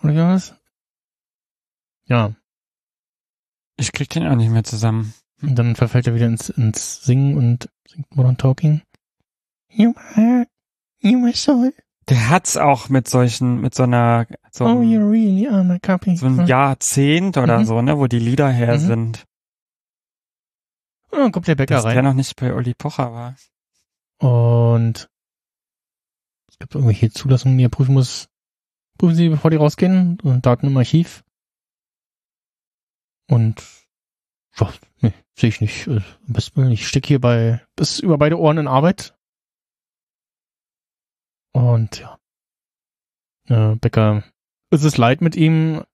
Oder wie war das? Ja, Ich krieg den auch nicht mehr zusammen. und dann verfällt er wieder ins, ins Singen und singt Modern Talking. You are, you are so, Der hat's auch mit solchen, mit so einer, so, oh, you really are my copy. so ein Jahrzehnt oder Mhm. so, ne, wo die Lieder her Mhm. sind. Und dann kommt der Bäcker Dass der rein. noch nicht bei Uli Pocher war. Und es gibt irgendwelche Zulassungen, die er prüfen muss. Prüfen Sie, bevor die rausgehen. Und Daten im Archiv. Und ja, nee, sehe ich nicht. Äh, Am besten, ich stecke hier bei bis über beide Ohren in Arbeit. Und ja. Äh, Becker, es ist leid mit ihm.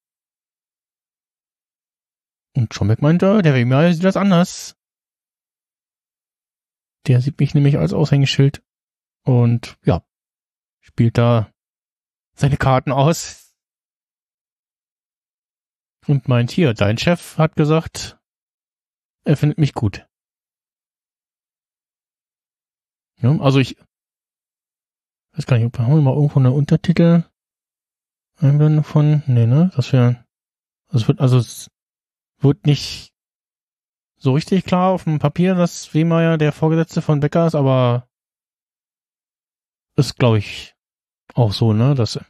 Und Schombeck meinte, der Wemir sieht das anders. Der sieht mich nämlich als Aushängeschild und ja, spielt da seine Karten aus. Und meint hier, dein Chef hat gesagt, er findet mich gut. Ja, also ich weiß gar nicht, ob haben wir mal irgendwo eine Untertitel Einblendung von, nee, ne, das wäre, das wird, also es wird nicht so richtig klar auf dem Papier, dass Wehmeier der Vorgesetzte von Becker ist, aber ist, glaube ich, auch so, ne? Dass,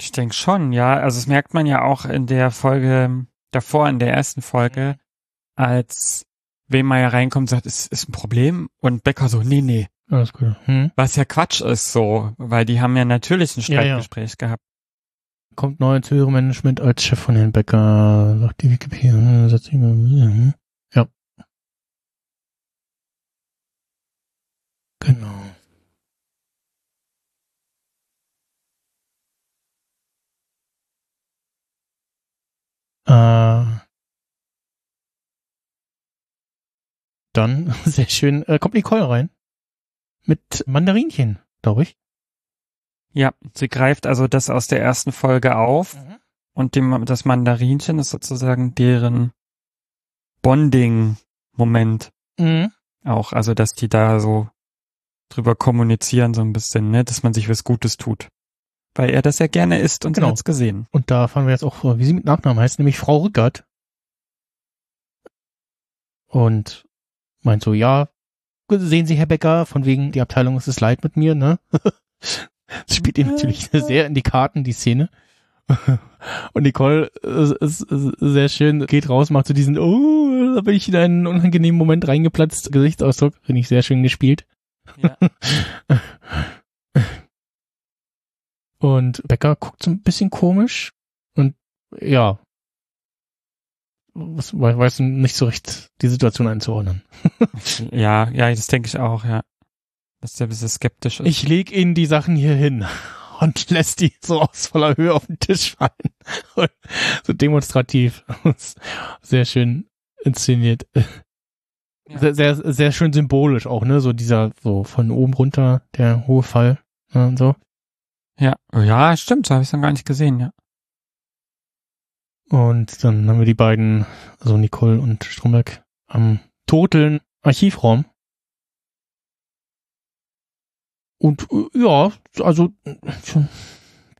Ich denke schon, ja. Also das merkt man ja auch in der Folge davor, in der ersten Folge, als Wehmeier reinkommt und sagt, es ist ein Problem und Becker so, nee, nee. alles gut. Hm? Was ja Quatsch ist so, weil die haben ja natürlich ein Ja, ja. Streitgespräch gehabt. Kommt neu ins höhere Management als Chef von Herrn Becker, sagt die Wikipedia. mal- hm. Ja. Genau. Äh, dann, *laughs* sehr schön, äh, kommt Nicole rein. Mit Mandarinchen, glaube ich. Ja, sie greift also das aus der ersten Folge auf und dem, das Mandarinchen ist sozusagen deren Bonding-Moment Mhm. auch. Also, dass die da so drüber kommunizieren so ein bisschen, ne, dass man sich was Gutes tut. weil er das ja gerne isst und genau. hat's gesehen. Und da fahren wir jetzt auch, wie sie mit Nachnamen heißt, nämlich Frau Rückert. Und meint so, ja, sehen Sie, Herr Becker, von wegen, die Abteilung ist es leid mit mir, ne? *laughs* Das spielt ihm natürlich sehr in die Karten, die Szene. *laughs* Und Nicole ist, ist, ist sehr schön, geht raus, macht so diesen, oh, da bin ich in einen unangenehmen Moment reingeplatzt, Gesichtsausdruck, finde ich sehr schön gespielt. Ja. *laughs* Und Becker guckt so ein bisschen komisch und ja, weiß nicht so recht die Situation einzuordnen. *laughs* ja, ja, das denke ich auch, ja. Dass der ein bisschen skeptisch ist. Ich leg Ihnen die Sachen hier hin *laughs* und lässt die so aus voller Höhe auf den Tisch fallen. So demonstrativ. *laughs* Sehr schön inszeniert. *laughs* Ja. Sehr, sehr, sehr schön symbolisch auch, ne? So dieser, so von oben runter, der hohe Fall ne, und so. ja, ja, stimmt, so habe ich es noch gar nicht gesehen, ja. Und dann haben wir die beiden, also Nicole und Stromberg, am toteln Archivraum. Und äh, ja, also schon,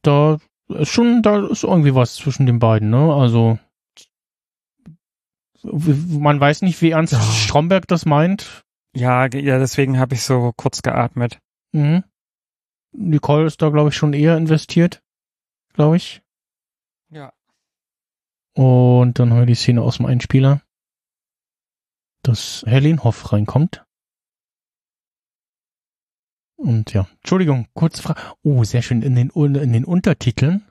da ist schon, da ist irgendwie was zwischen den beiden, ne? Also man weiß nicht, wie ernst Ja. Stromberg das meint. Ja, ja, deswegen habe ich so kurz geatmet. Mhm. Nicole ist da, glaube ich, schon eher investiert, glaube ich. Ja. Und dann haben wir die Szene aus dem Einspieler, dass Helene Hoff reinkommt. Und ja, Entschuldigung, kurze Frage. Oh, sehr schön. In den, in den Untertiteln,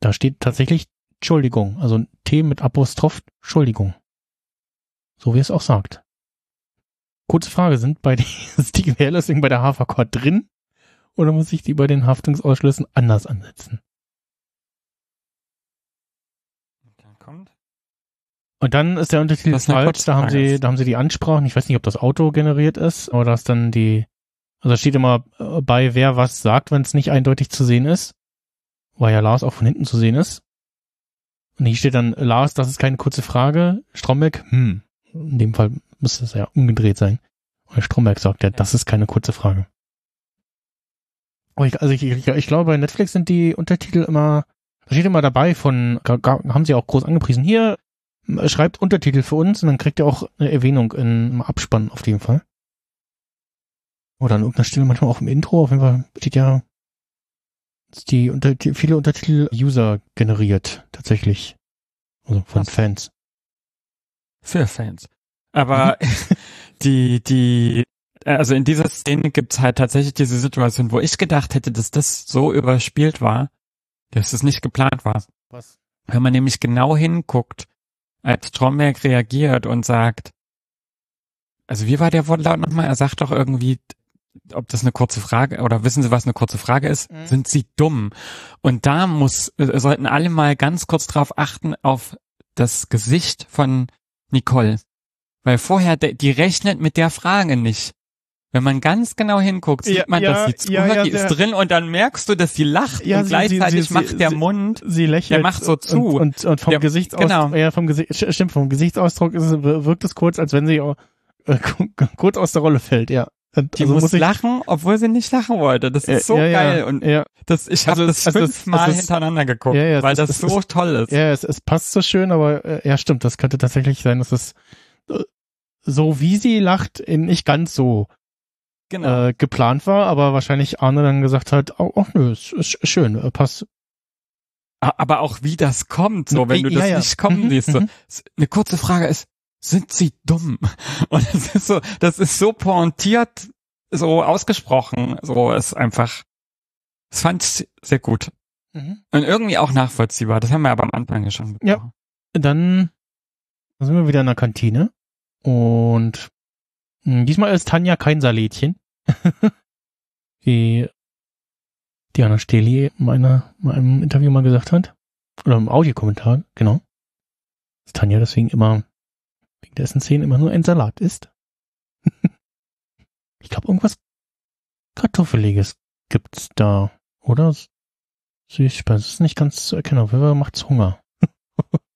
da steht tatsächlich Entschuldigung, also ein T mit Apostroph, Entschuldigung. So wie es auch sagt. Kurze Frage, sind bei die, *laughs* ist die Gewährleistung bei der HVK drin? Oder muss ich die bei den Haftungsausschlüssen anders ansetzen? Kommt. Und dann ist der Untertitel falsch. Da haben sie, da haben sie die Ansprachen. Ich weiß nicht, ob das Auto generiert ist, aber da ist dann die, also da steht immer äh, bei, wer was sagt, wenn es nicht eindeutig zu sehen ist. Weil ja Lars auch von hinten zu sehen ist. Und hier steht dann, Lars, das ist keine kurze Frage. Stromberg, hm. In dem Fall müsste es ja umgedreht sein. Und Stromberg sagt ja, das ist keine kurze Frage. Ich, also ich, ich, ich glaube, bei Netflix sind die Untertitel immer, da steht immer dabei von, haben sie auch groß angepriesen. Hier, m- schreibt Untertitel für uns und dann kriegt ihr auch eine Erwähnung im Abspann auf jeden Fall. Oder an irgendeiner Stelle manchmal auch im Intro. Auf jeden Fall steht ja, dass die unter, die, viele Untertitel User generiert, tatsächlich. Also von Krass. Fans. Für Fans. Aber *laughs* die, die, also in dieser Szene gibt's halt tatsächlich diese Situation, wo ich gedacht hätte, dass das so überspielt war, dass es nicht geplant war. Was? Wenn man nämlich genau hinguckt, als Stromberg reagiert und sagt, also wie war der Wortlaut nochmal? Er sagt doch irgendwie, ob das eine kurze Frage oder wissen Sie, was eine kurze Frage ist? Mhm. Sind Sie dumm? Und da muss äh, sollten alle mal ganz kurz drauf achten auf das Gesicht von Nicole, weil vorher die rechnet mit der Frage nicht. Wenn man ganz genau hinguckt, sieht Ja, man, ja, dass sie ja, zuhört, ja, die der- ist drin und dann merkst du, dass sie lacht Ja, und sie- sie- gleichzeitig sie- macht der sie- Mund Sie lächelt. Der macht so zu. Und, und, und vom Der- Gesichtsausdruck, genau. ja, vom Gesicht, st- stimmt, vom Gesichtsausdruck ist wirkt es kurz, als wenn sie auch, äh, *laughs* kurz aus der Rolle fällt, ja. Und Die also muss ich, lachen, obwohl sie nicht lachen wollte. Das äh, ist so ja, ja, geil. Und ja, das, ich habe Also das also fünfmal ist- hintereinander geguckt, weil ist- das es so ist- toll ist. ja, es, es passt so schön, aber äh, ja, stimmt, das könnte tatsächlich sein, dass es äh, so wie sie lacht, in nicht ganz so Genau. äh, geplant war, aber wahrscheinlich Arne dann gesagt hat, oh, oh nö, ist, ist schön, äh, passt. Aber auch wie das kommt, so wenn du das nicht kommen Mhm, siehst. So. mhm. Eine kurze Frage ist, sind sie dumm? Und das ist so, das ist so pointiert, so ausgesprochen, so ist einfach, das fand ich sehr gut. Mhm. Und irgendwie auch nachvollziehbar. Das haben wir aber am Anfang ja schon Ja. besprochen. Dann sind wir wieder in der Kantine und mh, diesmal ist Tanja kein Salätchen. *laughs* Wie Diana Steli in meiner, in einem Interview mal gesagt hat. Oder im Audiokommentar, genau. Dass Tanja deswegen immer, wegen der Essensszenen immer nur ein Salat isst. *laughs* ich glaube, irgendwas Kartoffeliges gibt's da. Oder? Süßspeise. Ist nicht ganz zu erkennen. Auf jeden Fall macht's Hunger. *laughs*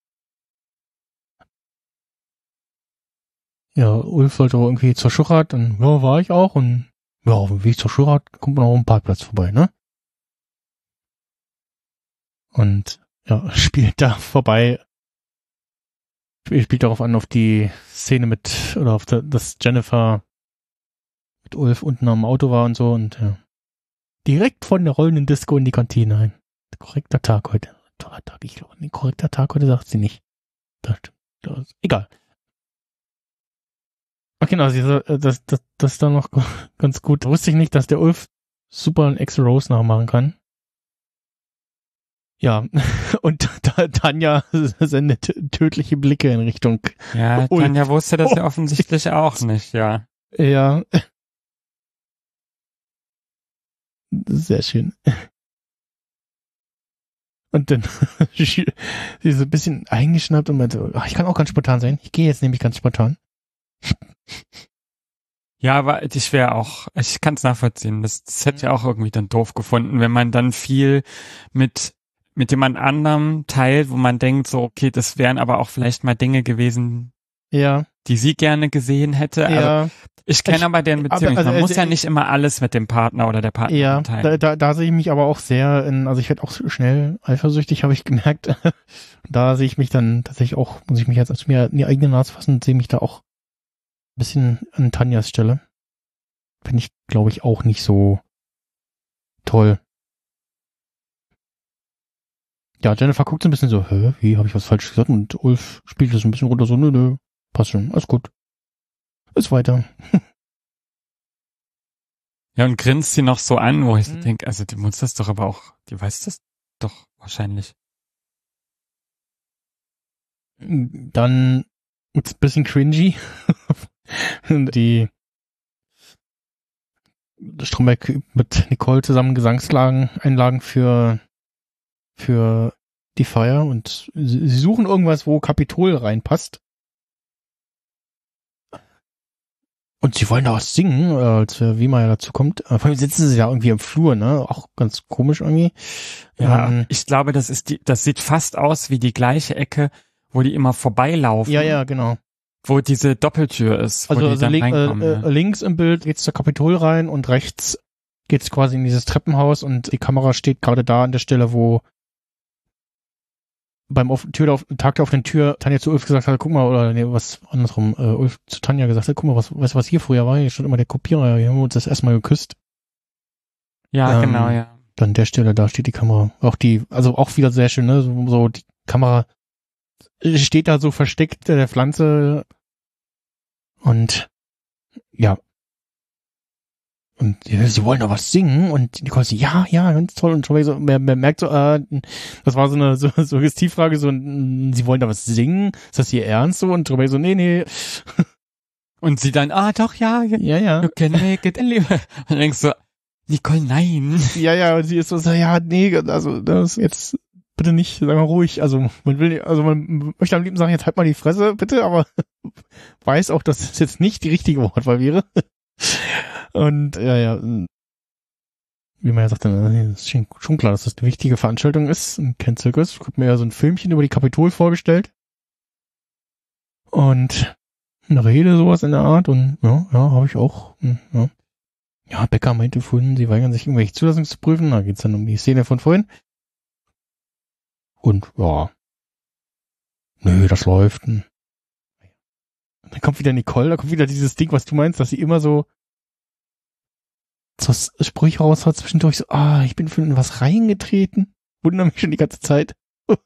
Ja, Ulf wollte auch irgendwie zur Schuchat, dann ja, war ich auch und ja, auf dem Weg zur Schuchat kommt man auch am Parkplatz vorbei, ne? Und ja, *laughs* spielt da vorbei. Spielt darauf an, auf die Szene mit, oder auf dass Jennifer mit Ulf unten am Auto war und so und ja. Direkt von der rollenden Disco in die Kantine ein. Korrekter Tag heute. Toller Tag, ich glaube. Nee, korrekter Tag heute sagt sie nicht. Das, das, egal. Okay, also das, das, das ist dann noch *laughs* ganz gut. Wusste ich nicht, dass der Ulf super einen Ex Rose nachmachen kann. Ja, *laughs* und Ta- Tanja *laughs* sendet tödliche Blicke in Richtung. Ja, Ulf. Tanja wusste das ja Oh. offensichtlich auch nicht, ja. Ja. Sehr schön. Und dann *laughs* sie ist ein bisschen eingeschnappt und meinte, ach, ich kann auch ganz spontan sein. Ich gehe jetzt nämlich ganz spontan. Ja, aber ich wäre auch, ich kann es nachvollziehen. Das, das hätte ich auch irgendwie dann doof gefunden, wenn man dann viel mit mit jemand anderem teilt, wo man denkt, so, okay, das wären aber auch vielleicht mal Dinge gewesen, Ja, die sie gerne gesehen hätte. Also ja, ich kenne aber deren Beziehung. also- man muss also- ja nicht immer alles mit dem Partner oder der Partnerin ja. teilen. Da, da, da sehe ich mich aber auch sehr in, also ich werde auch schnell eifersüchtig, habe ich gemerkt. *laughs* da sehe ich mich dann tatsächlich auch, muss ich mich jetzt als mir in die eigene Nase fassen, sehe mich da auch ein bisschen an Tanjas Stelle. Finde ich, glaube ich, auch nicht so toll. Ja, Jennifer guckt so ein bisschen so, hä, wie, habe ich was falsch gesagt? Und Ulf spielt das so ein bisschen runter, so, nö, nö, passt schon, alles gut. Ist weiter. Ja, und grinst sie noch so an, wo ich so Mhm. denke, also die muss das doch aber auch, die weiß das doch wahrscheinlich. Dann ist ein bisschen cringy. *laughs* die Stromberg mit Nicole zusammen Gesangslagen, Einlagen für, für die Feier und sie, suchen irgendwas, wo Kapitol reinpasst. Und sie wollen da was singen, äh, als äh, Wiemer ja dazu kommt. Äh, Vor allem sitzen sie ja irgendwie im Flur, ne? Auch ganz komisch irgendwie. Ja, Ähm, ich glaube, das ist die, das sieht fast aus wie die gleiche Ecke, wo die immer vorbeilaufen. ja, ja, genau. Wo diese Doppeltür ist, wo Also, die also dann link, äh, äh, links im Bild geht's zur Kapitol rein und rechts geht's quasi in dieses Treppenhaus und die Kamera steht gerade da an der Stelle, wo beim auf, Tür auf, Tag der offenen Tür Tanja zu Ulf gesagt hat, guck mal, oder nee, was andersrum, äh, Ulf zu Tanja gesagt hat, guck mal, was, weißt du, was hier früher war? Hier stand immer der Kopierer, hier haben wir uns das erstmal geküsst. ja, ähm, genau, ja. Dann an der Stelle, da steht die Kamera. Auch die, also auch wieder sehr schön, ne? So, so die Kamera steht da so versteckt der Pflanze und ja. Und sie wollen doch was singen und Nicole so, ja, ja, ganz toll. Und schon so, man, man merkt so, äh, das war so eine *laughs* so, Suggestivfrage, so, mm, sie wollen da was singen? Ist das ihr ernst so? Und Trubey so, nee, nee, *laughs* Und sie dann, ah, doch, ja, ja. ja. You can make it anyway. *laughs* Und dann denkst du, Nicole, nein. Ja, ja, und sie ist so, so ja, nee, also das jetzt bitte nicht, sag mal ruhig. Also man will, also man möchte am liebsten sagen, jetzt halt mal die Fresse, bitte, aber weiß auch, dass das jetzt nicht die richtige Wortwahl wäre. Und ja, ja, wie man ja sagte, äh, ist schon, klar, dass das eine wichtige Veranstaltung ist. Ein Circus. Ich hab mir ja so ein Filmchen über die Kapitol vorgestellt. Und eine Rede, sowas in der Art. Und ja, ja, habe ich auch. hm, Ja. Ja, Becker meinte vorhin, sie weigern sich irgendwelche Zulassungen zu prüfen. Da geht's dann um die Szene von vorhin. Und ja. Nö, das läuft. Und dann kommt wieder Nicole, da kommt wieder dieses Ding, was du meinst, dass sie immer so so Sprüche raushaut zwischendurch so, ah, ich bin für was reingetreten. Wundere mich schon die ganze Zeit. *laughs*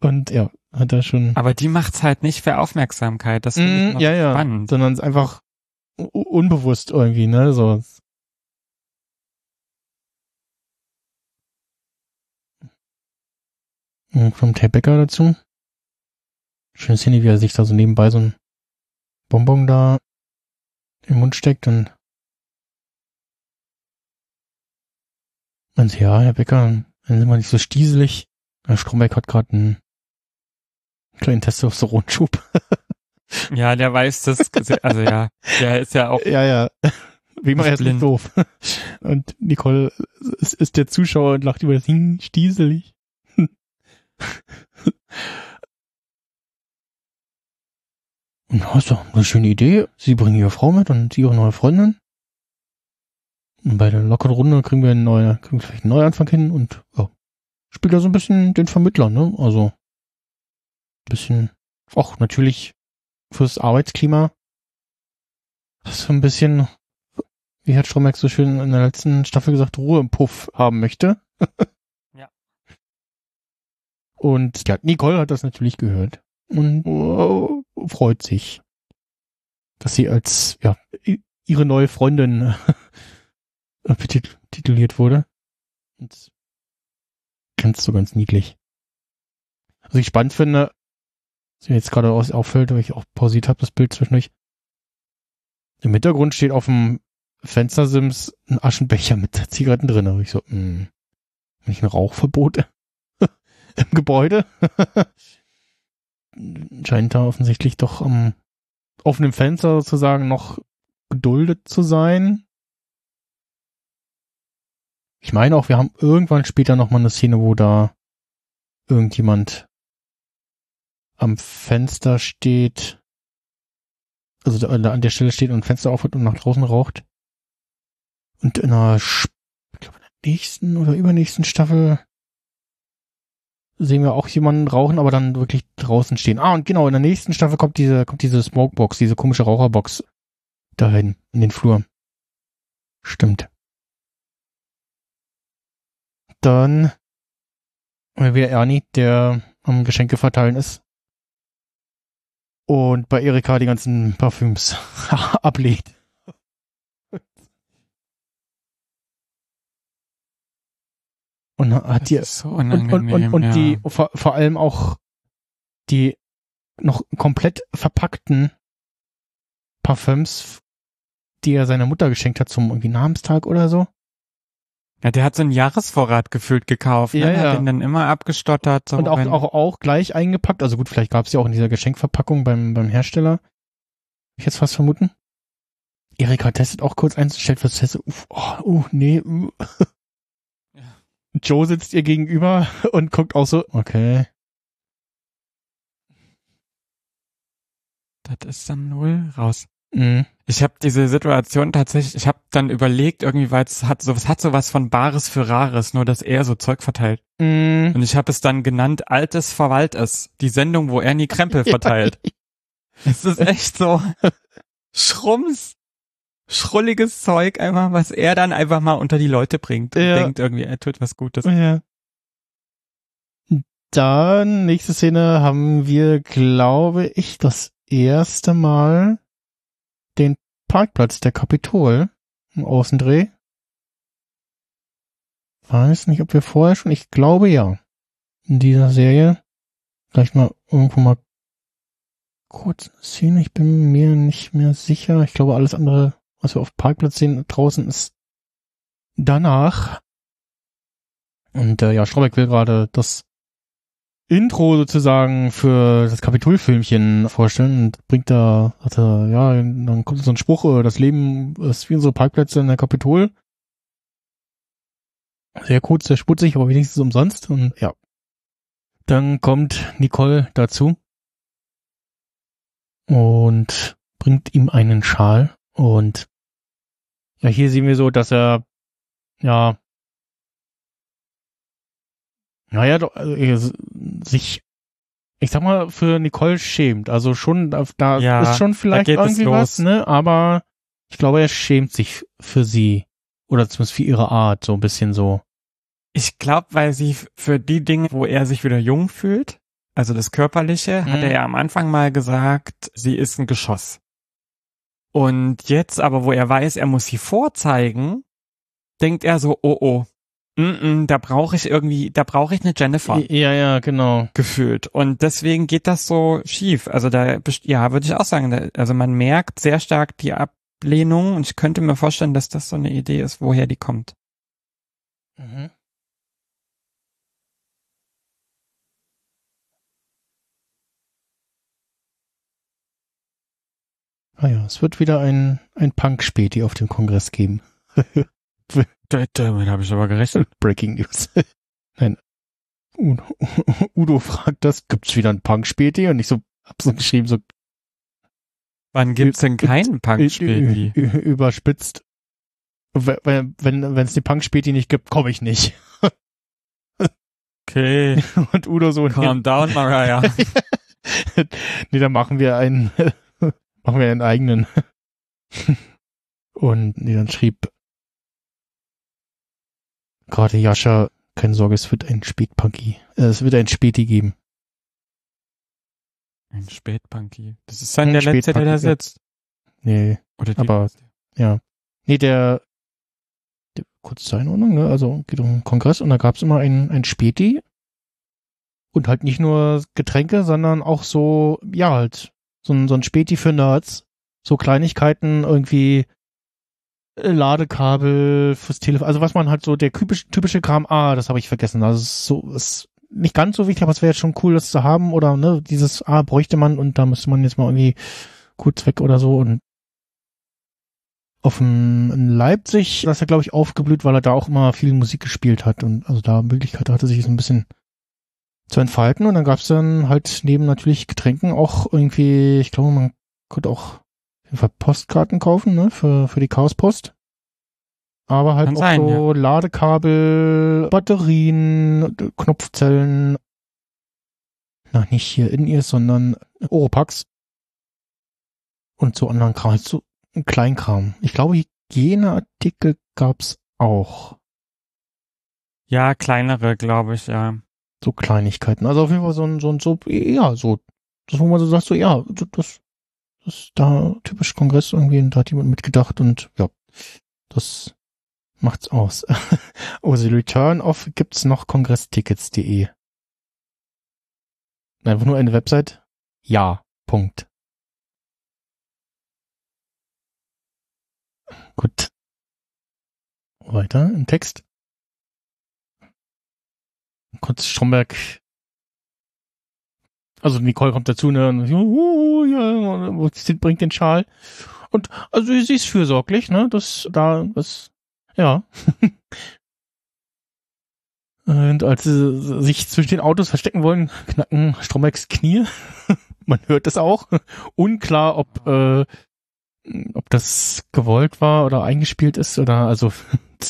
Und ja, hat er schon. Aber die macht's halt nicht für Aufmerksamkeit. Das finde ich Mm, ja, ja. spannend. Sondern es ist einfach unbewusst irgendwie, ne? So. Und kommt Herr Becker dazu. Schöne Szene, wie er sich da so nebenbei so ein Bonbon da im Mund steckt und und ja, Herr Becker, dann sind wir nicht so stieselig. Herr Stromberg hat gerade einen kleinen Testosteronschub. *laughs* Ja, der weiß das. Also ja, der ist ja auch. Ja, ja. Wie man blind. doof. Und Nicole ist, ist der Zuschauer und lacht über das Ding stieselig. *laughs* Und ja, ist doch eine schöne Idee. Sie bringen ihre Frau mit und sie ihre neue Freundin. Und bei der lockeren Runde kriegen wir einen neuen, kriegen wir vielleicht einen Neuanfang hin und ja, spielt er so ein bisschen den Vermittler, ne? Also ein bisschen, auch natürlich fürs Arbeitsklima. Das ist so ein bisschen, wie hat Stromberg so schön in der letzten Staffel gesagt, Ruhe im Puff haben möchte. *laughs* Ja. Und ja, Nicole hat das natürlich gehört und oh, freut sich, dass sie als ja ihre neue Freundin *laughs* tituliert wurde. Und ganz so ganz niedlich. Was ich spannend finde, was mir jetzt gerade auffällt, weil ich auch pausiert habe, das Bild zwischendurch. Im Hintergrund steht auf dem Fenstersims ein Aschenbecher mit Zigaretten drin. Und ich so, hm, nicht ein Rauchverbot *laughs* im Gebäude? *laughs* Scheint da offensichtlich doch am offenen Fenster sozusagen noch geduldet zu sein. Ich meine auch, wir haben irgendwann später noch mal eine Szene, wo da irgendjemand am Fenster steht, also da, an der Stelle steht und Fenster aufhat und nach draußen raucht. Und in einer, ich glaube in der nächsten oder übernächsten Staffel sehen wir auch jemanden rauchen, aber dann wirklich draußen stehen. Ah, und genau, in der nächsten Staffel kommt diese, kommt diese Smokebox, diese komische Raucherbox dahin, in den Flur. Stimmt. Dann wieder Ernie, der am Geschenke verteilen ist. Und bei Erika die ganzen Parfüms *laughs* ablegt. Und hat die, so und, und, und, und ja. die vor, vor allem auch die noch komplett verpackten Parfüms, die er seiner Mutter geschenkt hat zum irgendwie Namenstag oder so. Ja, der hat so einen Jahresvorrat gefühlt gekauft. Ja, ne? ja. Hat den dann immer abgestottert. So und auch, auch, auch gleich eingepackt. Also gut, vielleicht gab es ja auch in dieser Geschenkverpackung beim, beim Hersteller. Ich jetzt fast vermuten. Erika testet auch kurz eins, stellt fest, fest, uff, oh, uh, nee. Uh. Ja. Joe sitzt ihr gegenüber *laughs* und guckt auch so, okay. Das ist dann null raus. Mhm. Ich habe diese Situation tatsächlich, ich habe dann überlegt, irgendwie, weil es hat so, es hat sowas von Bares für Rares, nur dass er so Zeug verteilt. Mhm. Und ich habe es dann genannt, Altes verwalt es. Die Sendung, wo Ernie Krempel *laughs* verteilt. Es ist echt so *laughs* Schrums, schrulliges Zeug einfach, was er dann einfach mal unter die Leute bringt und Ja. denkt irgendwie, er tut was Gutes. Ja. Dann, nächste Szene, haben wir, glaube ich, das erste Mal Parkplatz der Kapitol im Außendreh. Weiß nicht, ob wir vorher schon, ich glaube ja. In dieser Serie. Vielleicht mal irgendwo mal kurz Szene, ich bin mir nicht mehr sicher. Ich glaube, alles andere, was wir auf Parkplatz sehen draußen, ist danach. Und äh, ja, Straubeck will gerade das Intro sozusagen für das Kapitolfilmchen vorstellen und bringt da, sagt er, ja, dann kommt so ein Spruch, äh, das Leben ist wie unsere Parkplätze in der Kapitol. Sehr kurz, sehr sputzig, aber wenigstens umsonst. Und ja. Dann kommt Nicole dazu und bringt ihm einen Schal. Und ja, hier sehen wir so, dass er ja naja, doch, also, s- sich, ich sag mal, für Nicole schämt. Also schon, da Ja, ist schon vielleicht irgendwie was, ne? Aber ich glaube, er schämt sich für sie. Oder zumindest für ihre Art, so ein bisschen so. Ich glaube, weil sie für die Dinge, wo er sich wieder jung fühlt, also das Körperliche, hat Mhm. er ja am Anfang mal gesagt, sie ist ein Geschoss. Und jetzt aber, wo er weiß, er muss sie vorzeigen, denkt er so, oh oh, mm -mm, da brauche ich irgendwie, da brauche ich eine Jennifer Ja, ja, genau. gefühlt. Und deswegen geht das so schief. Also da, ja, würde ich auch sagen, da, also man merkt sehr stark die Ablehnung und ich könnte mir vorstellen, dass das so eine Idee ist, woher die kommt. Mhm. Ah ja, es wird wieder ein, ein Punk-Späti auf dem Kongress geben. *laughs* Damit habe ich aber gerechnet. Breaking News. *laughs* Nein. Udo, *laughs* Udo fragt das, gibt's wieder ein Punk-Späti? Und ich so, hab so geschrieben, so Wann gibt's denn keinen Punk-Späti? überspitzt. Wenn wenn wenn es die Punk-Späti nicht gibt, komme ich nicht. Okay, *laughs* Und Udo so, nee, calm down, Mariah. nee, dann machen wir einen, machen wir einen eigenen. Und nee, dann schrieb gerade Jascha, keine Sorge, es wird ein Spätpunky, äh, es wird ein Späti geben. Ein Spätpunky. Das ist dann Ein der Letzte, der da sitzt. Nee, Oder die Aber- ja. Nee, der, der kurz zur Einordnung, ne? Also geht um den Kongress und da gab's immer ein, ein Späti. Und halt nicht nur Getränke, sondern auch so, ja, halt, so ein, so ein Späti für Nerds. So Kleinigkeiten, irgendwie Ladekabel fürs Telefon, also was man halt so, der typische, typische Kram, ah, das habe ich vergessen. Also ist so, ist nicht ganz so wichtig, aber es wäre jetzt schon cool, das zu haben oder ne, dieses, ah, bräuchte man und da müsste man jetzt mal irgendwie kurz weg oder so und auf dem Leipzig, das ist er glaube ich aufgeblüht, weil er da auch immer viel Musik gespielt hat und also da Möglichkeit hatte, sich so ein bisschen zu entfalten und dann gab's dann halt neben natürlich Getränken auch irgendwie, ich glaube, man konnte auch jeden Fall Postkarten kaufen, ne, für, für die Chaospost. Aber halt Kann auch sein, so Ladekabel, Batterien, Knopfzellen, na, nicht hier in ihr, sondern Oropax. Und so anderen Kram, halt so ein Kleinkram. Ich glaube, Hygieneartikel gab's auch. Ja, kleinere, glaube ich, ja. So Kleinigkeiten. Also auf jeden Fall so ein, so ein, so, ja, so, das, wo man so sagt, so, ja, das, das ist da typisch Kongress irgendwie, und da hat jemand mitgedacht und ja, das macht's aus. *laughs* also Return of gibt's noch kongresstickets.de. Einfach nur eine Website? Ja. Punkt. Gut. Weiter im Text. Kurz Stromberg. Also Nicole kommt dazu, ne? Und, uh, ja, bringt den Schal. Und also sie ist fürsorglich, ne? Das da, das, ja. *laughs* Und als sie sich zwischen den Autos verstecken wollen, knacken Strombergs Knie. *laughs* Man hört es auch. Unklar, ob äh, ob das gewollt war oder eingespielt ist oder also *laughs*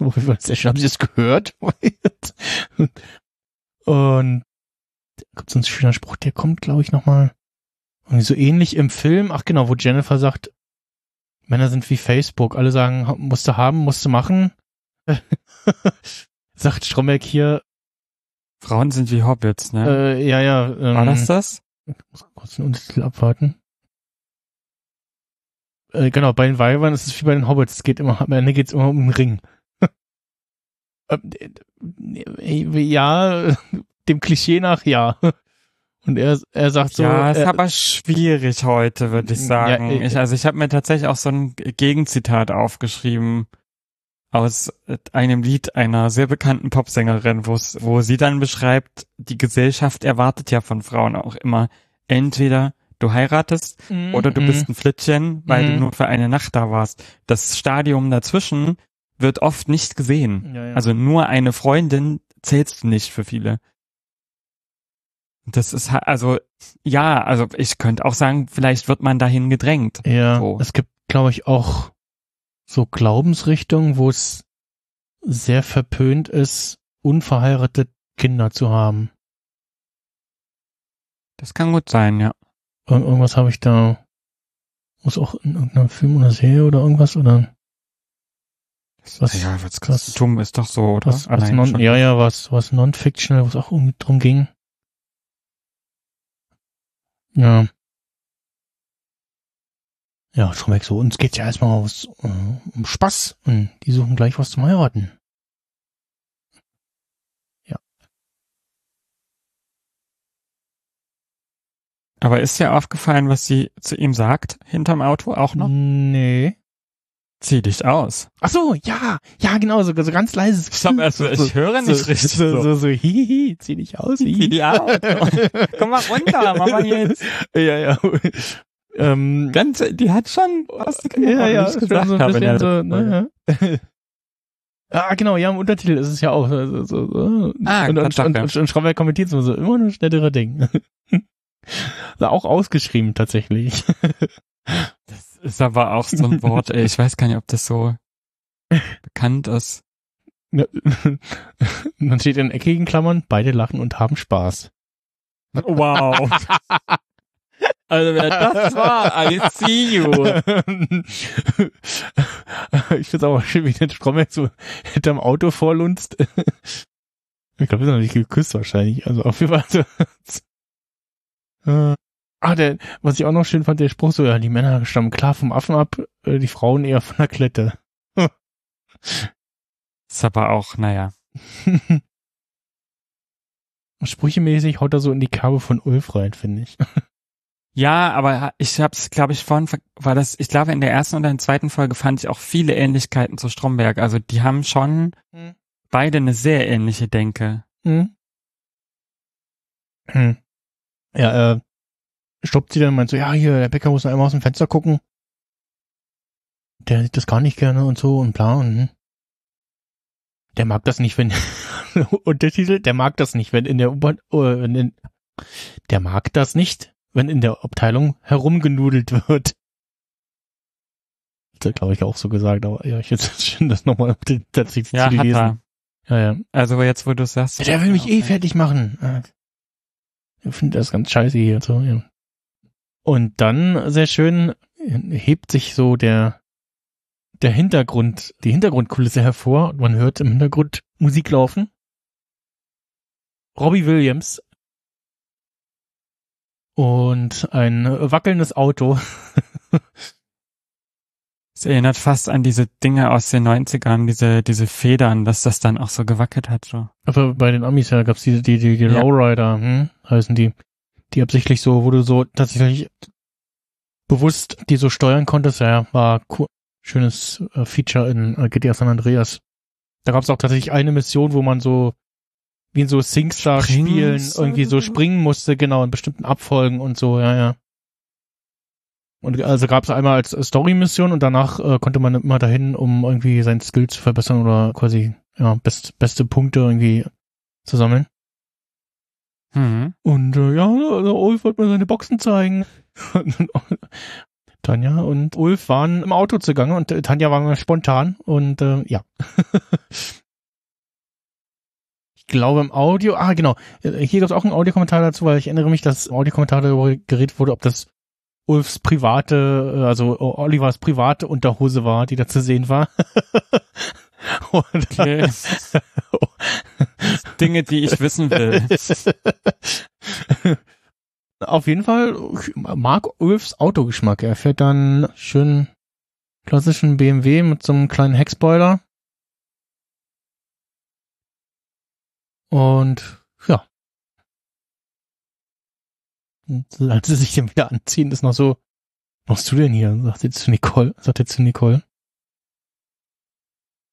haben sie es gehört und gibt so einen schöner Spruch der kommt glaube ich noch mal irgendwie so ähnlich im Film ach genau wo Jennifer sagt Männer sind wie Facebook alle sagen musste haben musste machen *laughs* sagt Stromberg hier Frauen sind wie Hobbits, ne? äh, ja ja ähm, War das das? ich muss kurz den Untertitel abwarten. Äh, genau, bei den Weibern ist es wie bei den Hobbits. Es geht immer, am Ende geht es immer um den Ring. *laughs* Ähm, äh, ja, dem Klischee nach ja. *laughs* Und er, er sagt so. ja, ist er, aber schwierig heute, würde ich sagen. Ja, äh, ich, also ich habe mir tatsächlich auch so ein Gegenzitat aufgeschrieben aus einem Lied einer sehr bekannten Popsängerin, wo's, wo sie dann beschreibt, die Gesellschaft erwartet ja von Frauen auch immer entweder du heiratest Mhm, oder du mhm. bist ein Flittchen, weil du Mhm. nur für eine Nacht da warst. Das Stadium dazwischen wird oft nicht gesehen. Ja, ja. Also nur eine Freundin zählst du nicht für viele. Das ist also ja, also ich könnte auch sagen, vielleicht wird man dahin gedrängt. Ja, So. es gibt, glaube ich, auch so Glaubensrichtungen, wo es sehr verpönt ist, unverheiratet Kinder zu haben. Das kann gut sein, ja. Ir irgendwas habe ich da, muss auch in irgendeinem Film oder Serie oder irgendwas oder was, ja, was was- Christentum ist doch so, oder? was, was non, ja, ja, was, was non-fictional, was auch irgendwie drum ging. Ja. Ja, schon weg so. Uns geht's ja erstmal aus, äh, um Spaß und die suchen gleich was zum Heiraten. Aber ist dir aufgefallen, was sie zu ihm sagt, hinterm Auto auch noch? Nee. Zieh dich aus. Ach so, ja, ja, genau, so, so ganz leise. Ich hab erst so, ich höre nicht so, richtig So, so. so, so, hihihi, zieh dich aus. Zieh hihi. die aus. Komm mal runter, *laughs* Mama jetzt. Ja, ja. ähm, Ganz, die hat schon was ja, ja, ich gesagt so ein habe der bisschen so, ne, ja. *laughs* Ah, genau, ja, im Untertitel ist es ja auch so, so, so. Ah, und, und, und, und, und Schrauber kommentiert so, immer ein schnellere Ding. *laughs* Ist auch ausgeschrieben, tatsächlich. Das ist aber auch so ein Wort, ey, ich weiß gar nicht, ob das so *laughs* bekannt ist. Dann *laughs* steht in eckigen Klammern, beide lachen und haben Spaß. Wow. also wer das war, I see you. ich find's auch schön, wie der Stromberg so hinterm Auto vorlunzt. ich glaube, wir sind noch nicht geküsst wahrscheinlich. Also auf jeden Fall. So, äh, ah, der, was ich auch noch schön fand, der Spruch so, ja, die Männer stammen klar vom Affen ab, äh, die Frauen eher von der Klette. *laughs* Ist aber auch, naja. *laughs* Sprüchemäßig haut er so in die Kerbe von Ulf rein, finde ich. *laughs* Ja, aber ich hab's, glaube ich, vorhin, war das, ich glaube, in der ersten oder in der zweiten Folge fand ich auch viele Ähnlichkeiten zu Stromberg. Also die haben schon Hm. beide eine sehr ähnliche Denke. Hm. Hm. Ja, äh, stoppt sie dann und meint so, ja, hier, der Bäcker muss noch einmal aus dem Fenster gucken. Der sieht das gar nicht gerne und so und bla und hm. der mag das nicht, wenn *laughs* Untertitel, der mag das nicht, wenn in der U-Bahn, äh, wenn in, der mag das nicht, wenn in der Abteilung herumgenudelt wird. Das glaube ich auch so gesagt, aber ja, ich es schön, das nochmal tatsächlich Ja, zu hat lesen. er. Ja, ja. Also jetzt, wo du sagst. Der will mich eh fertig machen. Äh, Ich finde das ganz scheiße hier und so, ja. Und dann, sehr schön, hebt sich so der, der Hintergrund, die Hintergrundkulisse hervor und man hört im Hintergrund Musik laufen. Robbie Williams und ein wackelndes Auto. *laughs* Es erinnert fast an diese Dinge aus den 90ern, diese, diese Federn, dass das dann auch so gewackelt hat, so. Aber bei den Amis ja gab's die, die, die, die Ja. Lowrider, hm, heißen die, die absichtlich so, wo du so tatsächlich bewusst die so steuern konntest, ja, war cool. schönes äh, Feature in äh, GTA San Andreas. Da gab's auch tatsächlich eine Mission, wo man so wie in so Singstar Springen spielen musste irgendwie so springen musste, genau, in bestimmten Abfolgen und so, ja, ja. Und also gab's einmal als äh, Story-Mission und danach äh, konnte man immer dahin, um irgendwie seinen Skill zu verbessern oder quasi ja best, beste Punkte irgendwie zu sammeln. Mhm. Und äh, ja, also Ulf wollte mir seine Boxen zeigen. *laughs* Tanja und Ulf waren im Auto zugange und äh, Tanja war mal spontan und äh, ja. *laughs* ich glaube im Audio, ah genau, Äh, hier gab es auch einen Audiokommentar dazu, weil ich erinnere mich, dass im Audiokommentar darüber geredet wurde, ob das Ulfs private, äh, also Olivers private Unterhose war, die da zu sehen war. *laughs* und, Okay. Dinge, die ich wissen will. *laughs* Auf jeden Fall mag Ulfs Autogeschmack. Er fährt dann schön klassischen BMW mit so einem kleinen Heckspoiler. Und ja. Als sie sich dann wieder anziehen, ist noch so, was machst du denn hier? Sagt jetzt zu Nicole, sagt jetzt zu Nicole.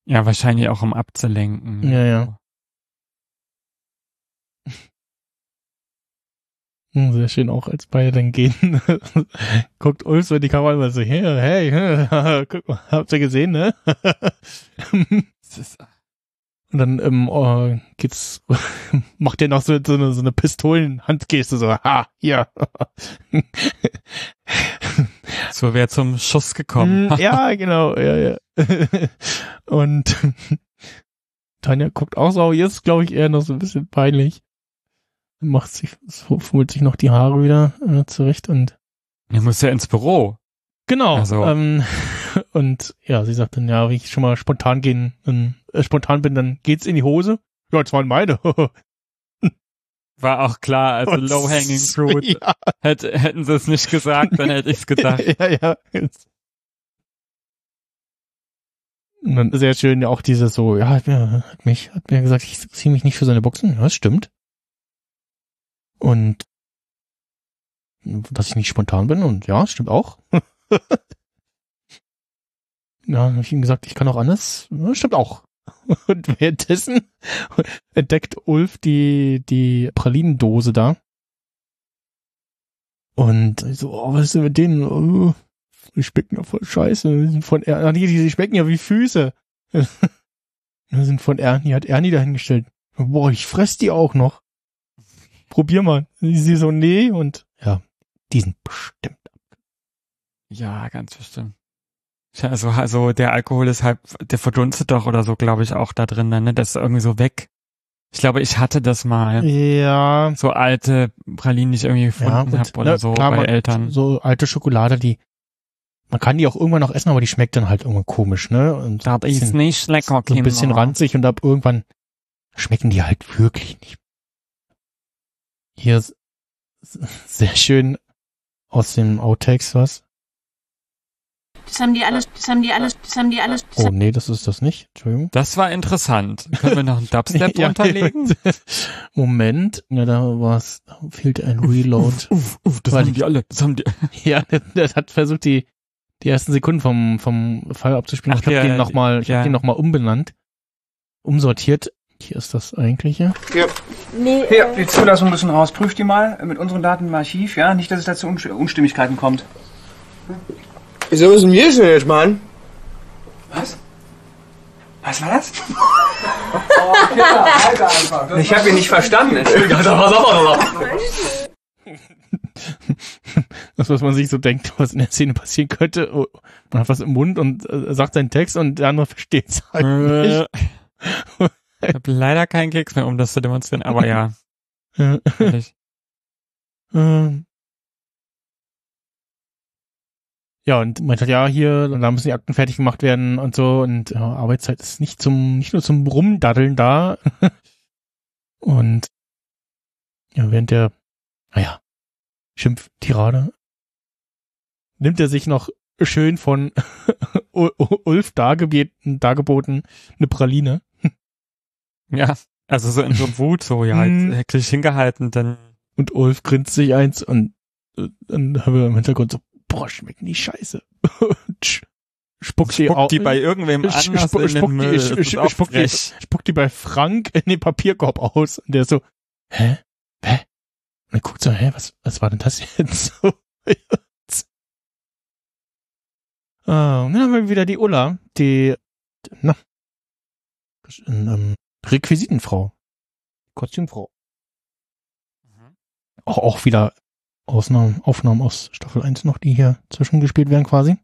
Ja, wahrscheinlich auch um abzulenken. Ja, ja. Sehr schön auch, als beide dann gehen. *laughs* Guckt Ulf so in die Kamera und so, hey, hey, *laughs* guck mal, habt ihr gesehen, ne? *laughs* Und dann ähm, oh, geht's, macht er noch so, so eine, so eine Pistolenhandgeste, so, ha, hier. so wäre zum Schuss gekommen. Hm, ja, genau, ja, ja. Und Tanja guckt auch so, jetzt glaube ich eher noch so ein bisschen peinlich. Macht sich, fummelt sich noch die Haare wieder äh, zurecht und Er muss ja ins Büro. Genau. Also- Ähm, *laughs* und ja, sie sagt dann, ja, wenn ich schon mal spontan gehen, dann, äh, spontan bin, dann geht's in die Hose. Ja, das waren meine. *laughs* War auch klar, also Und- low-hanging *laughs* fruit. Ja, Hätte, hätten sie es nicht gesagt, dann hätte ich's gedacht. ja, ja. Und dann sehr schön ja auch dieses so, ja, hat mir, hat mich, hat mir gesagt, ich ziehe mich nicht für seine Boxen. Ja, das stimmt. Und dass ich nicht spontan bin und ja, stimmt auch. *laughs* ja, habe ich ihm gesagt, ich kann auch anders. Ja, stimmt auch. *laughs* Und währenddessen entdeckt Ulf die, die Pralinendose da. Und so, oh, was ist denn mit denen? Oh, die schmecken ja voll scheiße. Die sind von er die, die schmecken ja wie Füße. *laughs* Die sind von Ernie, hat Ernie dahingestellt. Boah, ich fress die auch noch. Probier mal. Sie so, nee, und ja, die sind bestimmt. Ja, ganz bestimmt. Also, also der Alkohol ist halb, der verdunstet doch oder so, glaube ich, auch da drin, dann, ne? Das ist irgendwie so weg. Ich glaube, ich hatte das mal. Ja, So alte Pralinen, die ich irgendwie ja, gefunden gut, habe oder ne, so klar, bei man- Eltern. So alte Schokolade, die man kann die auch irgendwann noch essen, aber die schmeckt dann halt irgendwann komisch, ne? Und Das ist bisschen- nicht lecker, so ein bisschen ranzig und ab irgendwann schmecken die halt wirklich nicht. Hier sehr schön aus dem Outtakes was. Das haben die alles, das haben die alles, das haben die alles. Das Oh nee, das ist das nicht. Entschuldigung. Das war interessant. Können wir noch einen *laughs* Dubstep Ja, unterlegen? *laughs* Moment, ja, da war's, da fehlte ein Reload. Uff, uff, das Weil haben die alle. Das haben die. *laughs* ja, der, der hat versucht, die, die ersten Sekunden vom, vom Fall abzuspielen. Ach, ich habe der- den nochmal, ich ja. habe den nochmal umbenannt, umsortiert. Hier ist das eigentliche. nee, Hier, die Zulassung bisschen raus. Prüft die mal mit unseren Daten im Archiv, ja? Nicht, dass es da zu Unst- Unstimmigkeiten kommt. Wieso müssen wir es denn jetzt machen? Was? Was war das? *laughs* Ich habe ihn nicht verstanden. Entschuldigung. *laughs* Das, was man sich so denkt, was in der Szene passieren könnte. Oh, Man hat was im Mund und äh, sagt seinen Text und der andere versteht es halt Äh, nicht. *laughs* ich habe leider keinen Keks mehr, um das zu demonstrieren, aber ja. Ehrlich. *laughs* ähm. Ja, und man hat ja hier, da müssen die Akten fertig gemacht werden und so und ja, Arbeitszeit ist nicht zum, nicht nur zum Rumdaddeln da. *laughs* und ja, während der, naja, Schimpftirade nimmt er sich noch schön von *laughs* Ulf dargebeten, dargeboten eine Praline. Ja. Also so in so Wut, so, ja, jetzt hätte ich hingehalten, dann. Und Ulf grinst sich eins und äh, dann haben wir im Hintergrund so, boah, schmecken die scheiße. *laughs* Spuckt die, Spuckt au- die bei irgendwem anders spu- in den spuckt Müll. die, auch spuckt, die, bei Frank in den Papierkorb aus. Und der so, hä? Hä? Und er guckt so, hä, was, was war denn das jetzt? *laughs* So. Ah, und dann haben wir wieder die Ulla, die, na, ähm, Requisitenfrau. Kostümfrau. Auch, auch wieder Ausnahmen, Aufnahmen aus Staffel 1 noch, die hier zwischengespielt werden quasi.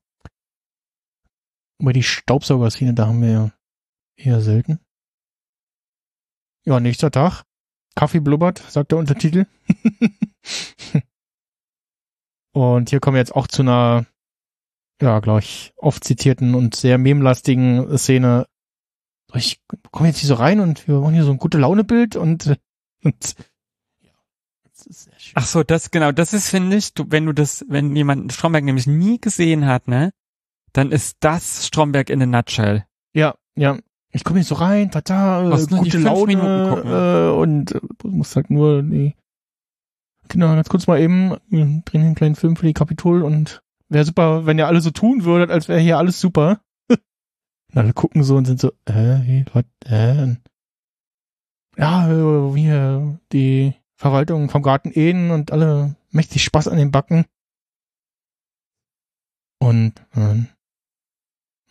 Aber die Staubsaugerszene, da haben wir ja eher selten. Ja, nächster Tag. Kaffee blubbert, sagt der Untertitel. *laughs* und hier kommen wir jetzt auch zu einer, ja, glaube ich, oft zitierten und sehr memlastigen Szene. Ich komme jetzt hier so rein und wir machen hier so ein gute Laune-Bild und, und ja, das ist sehr schön. Ach so, das genau, das ist finde ich, du, wenn du das, wenn jemand Stromberg nämlich nie gesehen hat, ne, dann ist das Stromberg in a nutshell. Ja, ja. Ich komme hier so rein, tata, äh, gute Laune Minuten gucken. äh, und äh, muss halt nur die Kinder ganz kurz mal eben wir drehen einen kleinen Film für die Kapitol und wäre super, wenn ihr alle so tun würdet, als wäre hier alles super. Und alle gucken so und sind so, äh, was, äh, ja, wir, die Verwaltung vom Garten Eden und alle mächtig Spaß an den Backen. Und ähm,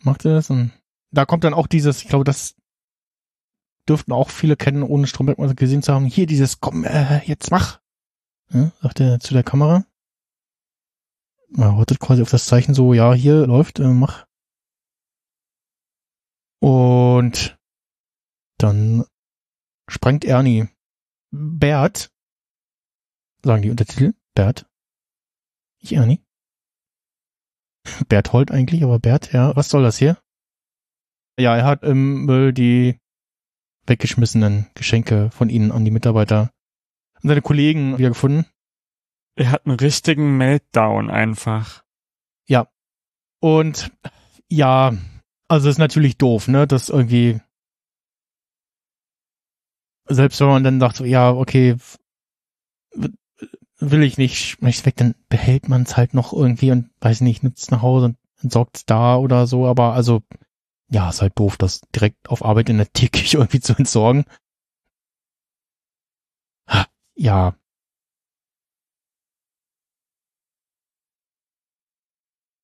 macht er das und da kommt dann auch dieses, ich glaube, das dürften auch viele kennen, ohne Stromberg mal gesehen zu haben. Hier dieses, komm, äh, jetzt mach, ja, sagt er zu der Kamera. Er wartet quasi auf das Zeichen so, ja, hier läuft, äh, mach. Und dann sprengt Ernie. Bert, sagen die Untertitel, Bert, nicht Ernie. *laughs* Berthold eigentlich, aber Bert, ja, was soll das hier? Ja, er hat im Müll die weggeschmissenen Geschenke von ihnen an die Mitarbeiter und seine Kollegen wiedergefunden. Er hat einen richtigen Meltdown einfach. Und ja, also ist natürlich doof, ne? Das irgendwie selbst wenn man dann sagt, ja, okay, will ich nicht, schmeiß weg, dann behält man es halt noch irgendwie und weiß nicht, nimmt es nach Hause und entsorgt es da oder so, aber also ja, ist halt doof, das direkt auf Arbeit in der Tierküche *laughs* irgendwie zu entsorgen. Ja.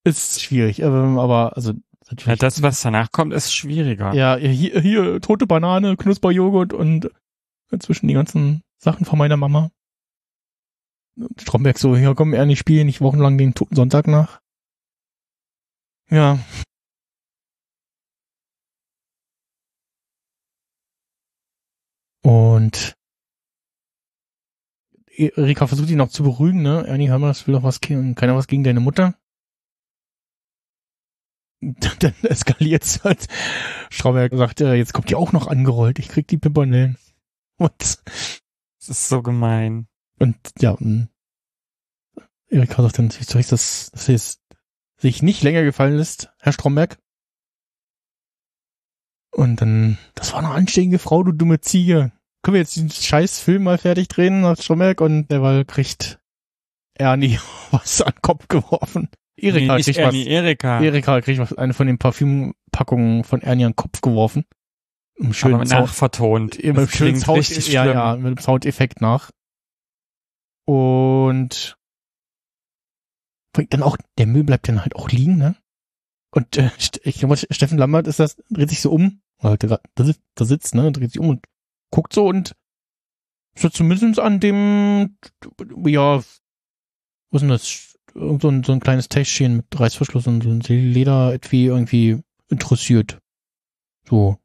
Ist schwierig, ähm, aber also natürlich. Ja, das, was danach kommt, ist schwieriger. Ja, hier, hier tote Banane, Knusperjoghurt und äh, inzwischen die ganzen Sachen von meiner Mama. Stromberg so, ja komm, ehrlich, spiel nicht wochenlang den toten Sonntag nach. Ja. Und e-, Erika versucht ihn noch zu berügen, ne? Ernie hör mal, das will doch was, keiner was gegen deine Mutter. *laughs* Dann eskaliert's halt. Strauberg sagt, äh, jetzt kommt die auch noch angerollt. Ich krieg die Pimpernellen. Und, Das ist so gemein. und ja, und Erika sagt dann natürlich zu Recht, dass, dass es sich nicht länger gefallen lässt, Herr Stromberg. Und dann, das war eine anständige Frau, du dumme Ziege. Können wir jetzt diesen scheiß Film mal fertig drehen, sagt Stromberg, und derweil kriegt Ernie *laughs* was an den Kopf geworfen. Erika nee, kriegt was. Erika. Erika kriegt was, eine von den Parfümpackungen von Ernie an den Kopf geworfen. Im schönen aber Sound, nachvertont. im Das schönen Sound, ja, schlimm. ja, mit dem Soundeffekt nach. Und dann auch, der Müll bleibt dann halt auch liegen, ne? Und äh, ich glaube, Steffen Lambert ist das, dreht sich so um, der da, da sitzt, ne, dreht sich um und guckt so und so zumindest an dem, ja, was ist denn das? Irgend so ein, so ein kleines Täschchen mit Reißverschluss und so ein Leder-Etui irgendwie interessiert. So.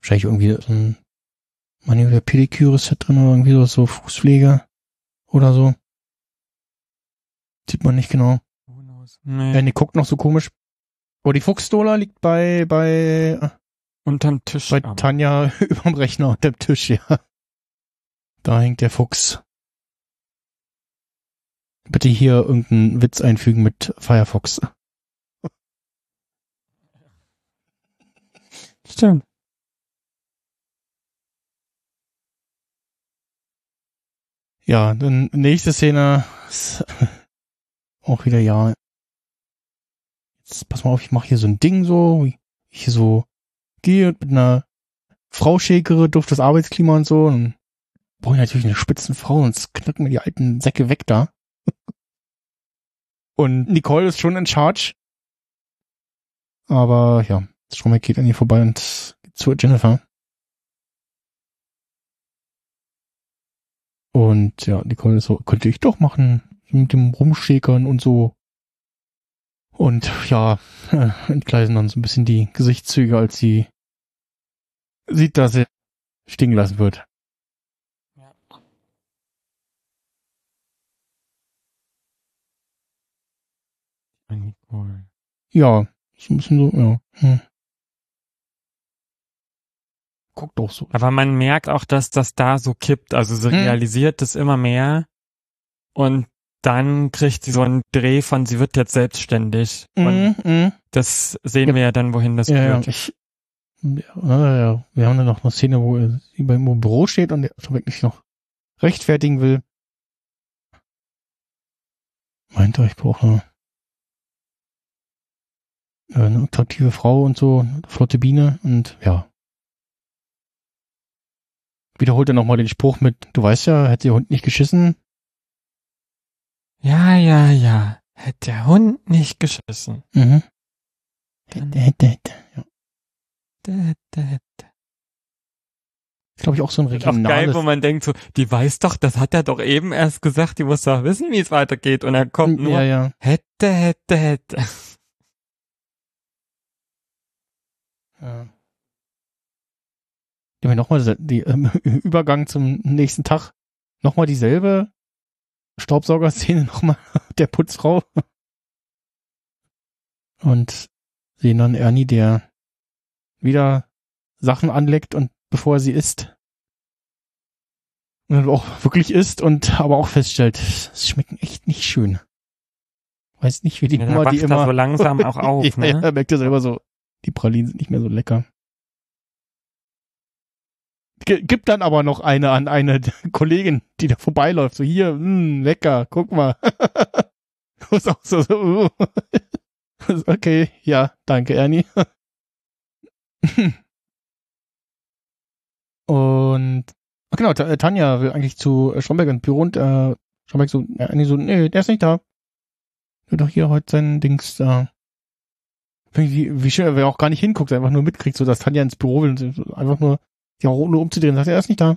Wahrscheinlich irgendwie so ein manueller Pediküre-Set drin oder irgendwie so, so Fußpflege oder so. Sieht man nicht genau. Knows? Ja, Nee, nee, guckt noch so komisch. Aber die Fuchsdola liegt bei, bei, unterm Tisch. bei aber. Tanja *laughs* überm Rechner unter dem Tisch, ja. Da hängt der Fuchs. Bitte hier irgendeinen Witz einfügen mit Firefox. Stimmt. Ja, dann nächste Szene. ist Auch wieder, ja. Jetzt pass mal auf, ich mache hier so ein Ding so, wie ich hier so gehe und mit einer Frau schäkere, duft das Arbeitsklima und so. Und brauche ich natürlich eine Spitzenfrau, sonst knacken mir die alten Säcke weg da. Und Nicole ist schon in charge. Aber ja, Stromberg geht an ihr vorbei und zu Jennifer. Und ja, Nicole ist so, könnte ich doch machen, mit dem Rumschäkern und so. Und ja, äh, *laughs* entgleisen dann so ein bisschen die Gesichtszüge, als sie sieht, dass sie stehen gelassen wird. Nicole. Ja, so ein bisschen so, ja. Hm. Guck doch so. Aber man merkt auch, dass das da so kippt. Also sie Hm. realisiert es immer mehr. Und dann kriegt sie so einen Dreh von, sie wird jetzt selbstständig. Und Mhm, mhm. das sehen Ja. wir ja dann, wohin das Ja, ja, führt. ich, ja, ja, wir haben dann noch eine Szene, wo sie beim Büro steht und der schon wirklich noch rechtfertigen will. Meint er, ich brauche eine, äh, eine attraktive Frau und so, eine flotte Biene und ja. Wiederholt er nochmal den Spruch mit, du weißt ja, hätte der Hund nicht geschissen. Ja, ja, ja. Hätte der Hund nicht geschissen. Mhm. Hätte, hätte, hätte. Ja. hätte, hätte, hätte. Ist, glaube ich, auch so ein Auch geil, regionales. wo man denkt so, die weiß doch, das hat er doch eben erst gesagt, die muss doch wissen, wie es weitergeht. Und dann kommt nur, ja, ja. hätte, hätte, hätte. Ja. Die haben nochmal die ähm, *laughs* Übergang zum nächsten Tag. Nochmal dieselbe Staubsaugerszene, *laughs* nochmal der Putzfrau. Und sehen dann Ernie, der wieder Sachen anleckt und bevor er sie isst. Und auch wirklich isst und aber auch feststellt, es schmecken echt nicht schön. Weiß nicht, wie die Ja, Nummer, die er immer so langsam auch *laughs* auf, ne? ja, merkt er selber so, die Pralinen sind nicht mehr so lecker. G gibt dann aber noch eine an eine *laughs* Kollegin, die da vorbeiläuft. So hier, mh, lecker, guck mal. *laughs* so, so uh. *laughs* okay, ja, danke, Ernie. und genau, Ta- Tanja will eigentlich zu äh, Stromberg ins Büro und äh, Stromberg so, äh, Ernie so, nee, der ist nicht da. Hat doch hier heute sein Dings da. Wie, wie schön, wer auch gar nicht hinguckt, einfach nur mitkriegt, so dass Tanja ins Büro will und einfach nur die auch nur umzudrehen, sagt, er ist nicht da.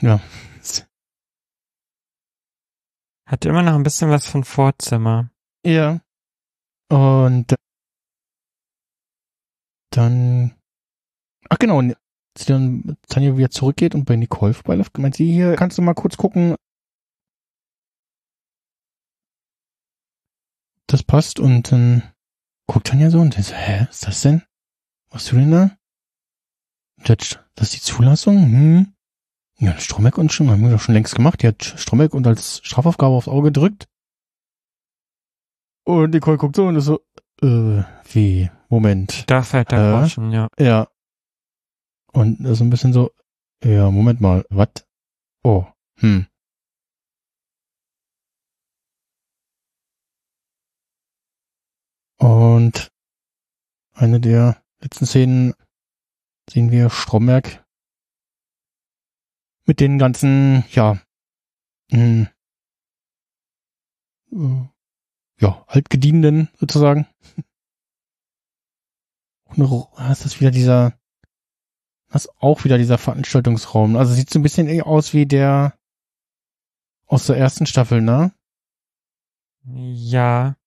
Ja. Hat immer noch ein bisschen was von Vorzimmer. Ja. Und dann, ach genau, sie dann Tanja wieder zurückgeht und bei Nicole vorbeiläuft, meint sie, hier kannst du mal kurz gucken. Das passt und dann guckt Tanja so und dann so, hä, was ist das denn? Was du denn da? Das, das ist die Zulassung? Hm. Ja, Stromberg und schon, haben wir doch schon längst gemacht. Die hat Stromberg und als Strafaufgabe aufs Auge gedrückt. Und Nicole guckt so und ist so, äh, wie? Moment. Da fällt der Äh? Groschen, ja. Ja. Und das ist ein bisschen so, ja, Moment mal, was? Oh, hm. Und eine der letzten Szenen sehen wir Stromberg mit den ganzen, ja, hm, äh, ja, altgedienten sozusagen. Ro- ah, das wieder dieser, das ist auch wieder dieser Veranstaltungsraum. Also sieht so ein bisschen aus wie der aus der ersten Staffel, ne? Ja.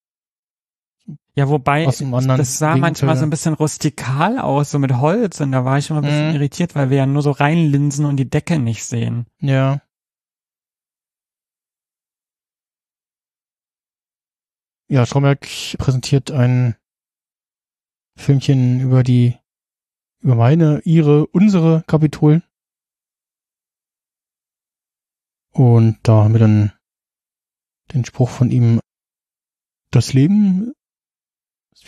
Ja, wobei, das sah manchmal so ein bisschen rustikal aus, so mit Holz, und da war ich immer ein bisschen Mhm. irritiert, weil wir ja nur so reinlinsen und die Decke nicht sehen. Ja. Ja, Stromberg präsentiert ein Filmchen über die, über meine, ihre, unsere Kapitolen. Und da haben wir dann den Spruch von ihm, das Leben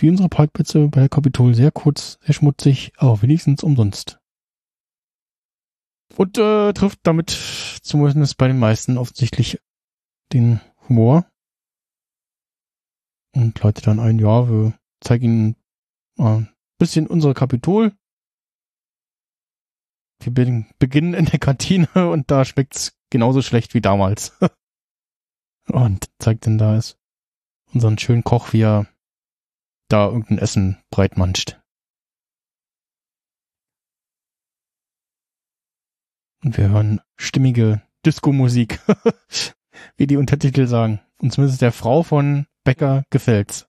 wie unsere Parkplätze bei der Kapitol sehr kurz, sehr schmutzig, aber wenigstens umsonst. Und äh, trifft damit zumindest bei den meisten offensichtlich den Humor. Und läutet dann ein, ja, wir zeigen ihnen mal ein bisschen unsere Kapitol. Wir be- beginnen in der Kantine *laughs* und da schmeckt's genauso schlecht wie damals. *laughs* und zeigt dann da ist unseren schönen Koch, wie er da irgendein Essen breitmanscht. Und wir hören stimmige Disco-Musik, *laughs* wie die Untertitel sagen. Und zumindest der Frau von Becker gefällt's.